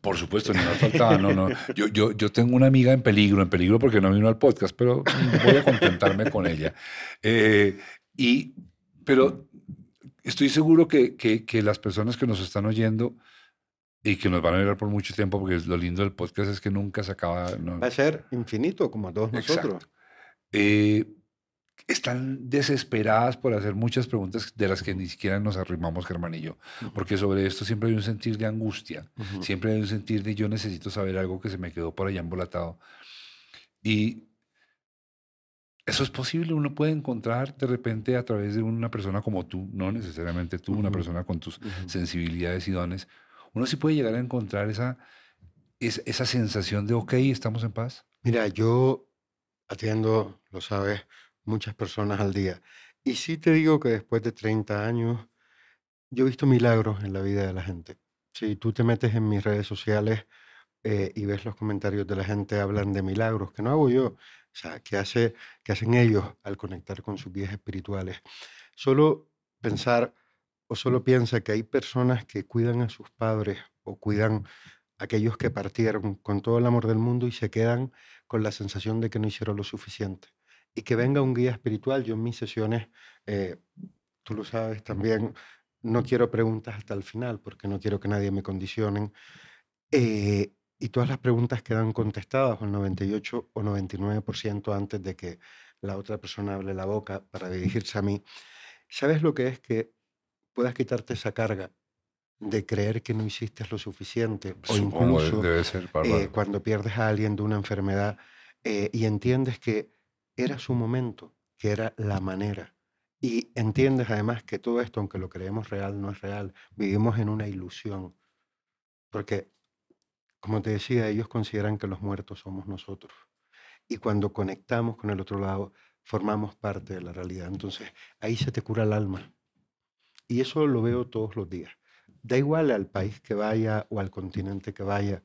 Por supuesto, ni más faltaba, no, no. Yo, yo, yo tengo una amiga en peligro, en peligro porque no vino al podcast, pero voy a contentarme con ella. Eh, y, pero estoy seguro que, que, que las personas que nos están oyendo y que nos van a ver por mucho tiempo, porque lo lindo del podcast es que nunca se acaba. no- Va a ser infinito como a todos nosotros. Eh, están desesperadas por hacer muchas preguntas de las que ni siquiera nos arrimamos, Germán y yo, porque sobre esto siempre hay un sentir de angustia, siempre hay un sentir de yo necesito saber algo que se me quedó por allá embolatado. Y eso es posible, uno puede encontrar de repente a través de una persona como tú, no necesariamente tú, una persona con tus sensibilidades y dones, uno sí puede llegar a encontrar esa, esa sensación de, ok, estamos en paz. Mira, yo atiendo, lo sabes, muchas personas al día. Y sí te digo que después de 30 años, yo he visto milagros en la vida de la gente. Si tú te metes en mis redes sociales eh, y ves los comentarios de la gente, hablan de milagros que no hago yo, o sea, que, hace, que hacen ellos al conectar con sus guías espirituales. Solo pensar o solo piensa que hay personas que cuidan a sus padres o cuidan aquellos que partieron con todo el amor del mundo y se quedan con la sensación de que no hicieron lo suficiente. y que venga un guía espiritual. Yo en mis sesiones, eh, tú lo sabes también, no quiero preguntas hasta el final porque no quiero que nadie me condicionen. Eh, y todas las preguntas quedan contestadas, el 98 o 99% antes de que la otra persona hable la boca para dirigirse a mí. ¿Sabes lo que es que puedas quitarte esa carga de creer que no hiciste lo suficiente o incluso debe ser eh, cuando pierdes a alguien de una enfermedad eh, y entiendes que era su momento, que era la manera. Y entiendes además que todo esto, aunque lo creemos real, no es real. Vivimos en una ilusión. Porque, como te decía, ellos consideran que los muertos somos nosotros. Y cuando conectamos con el otro lado, formamos parte de la realidad. Entonces, ahí se te cura el alma. Y eso lo veo todos los días. Da igual al país que vaya o al continente que vaya,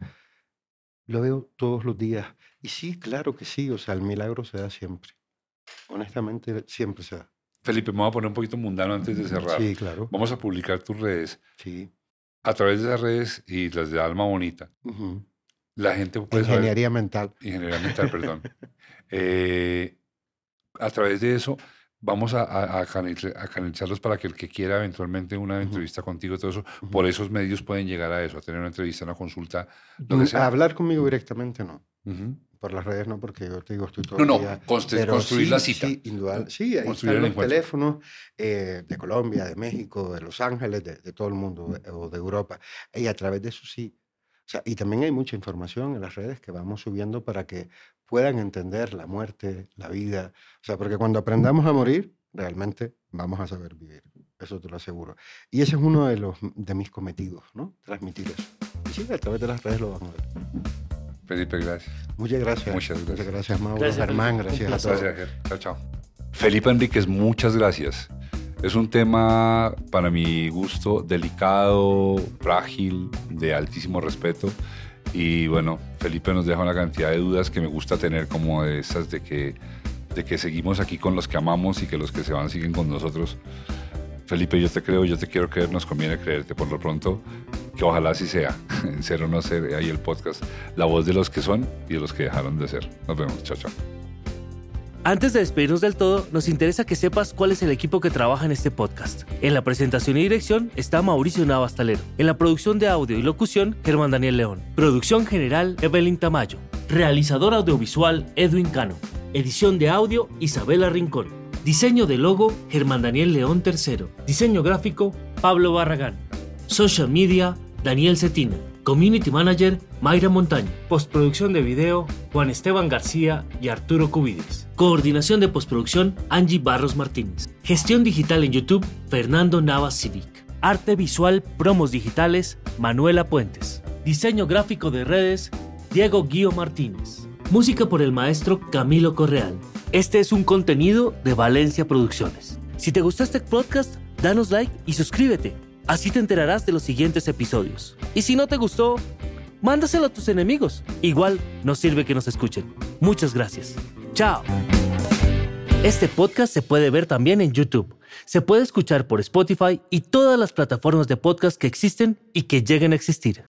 lo veo todos los días. Y sí, claro que sí, o sea, el milagro se da siempre. Honestamente, siempre se da. Felipe, me voy a poner un poquito mundano antes de cerrar. Sí, claro. Vamos a publicar tus redes. Sí. A través de esas redes y las de Alma Bonita, la gente puede saber... Ingeniería mental. Ingeniería mental, perdón. Eh, a través de eso vamos a, a, a canaliz- a canalizarlos para que el que quiera eventualmente una Ujú. entrevista contigo, todo eso, Ujú. por esos medios pueden llegar a eso, a tener una entrevista, una consulta, lo Mm, que sea. Hablar conmigo directamente no. Ujú. Por las redes no, porque yo te digo, estoy todo No, no, día- construir la sí, cita. Sí, indudable. Sí, ahí Construir están los encuentro. teléfonos eh, de Colombia, de México, de Los Ángeles, de, de todo el mundo eh, o de Europa. Y a través de eso sí. Sea, y también hay mucha información en las redes que vamos subiendo para que puedan entender la muerte, la vida. O sea, porque cuando aprendamos a morir, realmente vamos a saber vivir. Eso te lo aseguro. Y ese es uno de, los, de mis cometidos, ¿no? Transmitir eso. Y sí, a través de las redes lo van a ver. Felipe, gracias. Muchas gracias. Muchas gracias. Muchas gracias, Mauro. Gracias, Germán, gracias a todos. Gracias, Ger. Chao, chao. Felipe Enríquez, muchas gracias. Es un tema, para mi gusto, delicado, frágil, de altísimo respeto. Y bueno, Felipe nos deja una cantidad de dudas que me gusta tener, como de esas de que, de que seguimos aquí con los que amamos y que los que se van siguen con nosotros. Felipe, yo te creo, yo te quiero creer, nos conviene creerte por lo pronto, que ojalá así sea, en ser o no ser, ahí el podcast, la voz de los que son y de los que dejaron de ser. Nos vemos, chao, chao. Antes de despedirnos del todo, nos interesa que sepas cuál es el equipo que trabaja en este podcast. En la presentación y dirección está Mauricio Navas Talero. En la producción de audio y locución, Germán Daniel León. Producción general, Evelyn Tamayo. Realizador audiovisual, Edwin Cano. Edición de audio, Isabela Rincón. Diseño de logo, Germán Daniel León III. Diseño gráfico, Pablo Barragán. Social Media, Daniel Cetina. Community Manager, Mayra Montaño. Postproducción de video, Juan Esteban García y Arturo Cubides. Coordinación de postproducción, Angie Barros Martínez. Gestión digital en YouTube, Fernando Navas Civic. Arte visual, promos digitales, Manuela Puentes. Diseño gráfico de redes, Diego Guío Martínez. Música por el maestro Camilo Correal. Este es un contenido de Valencia Producciones. Si te gustó este podcast, danos like y suscríbete. Así te enterarás de los siguientes episodios. Y si no te gustó, mándaselo a tus enemigos. Igual nos sirve que nos escuchen. Muchas gracias. Chao. Este podcast se puede ver también en YouTube. Se puede escuchar por Spotify y todas las plataformas de podcast que existen y que lleguen a existir.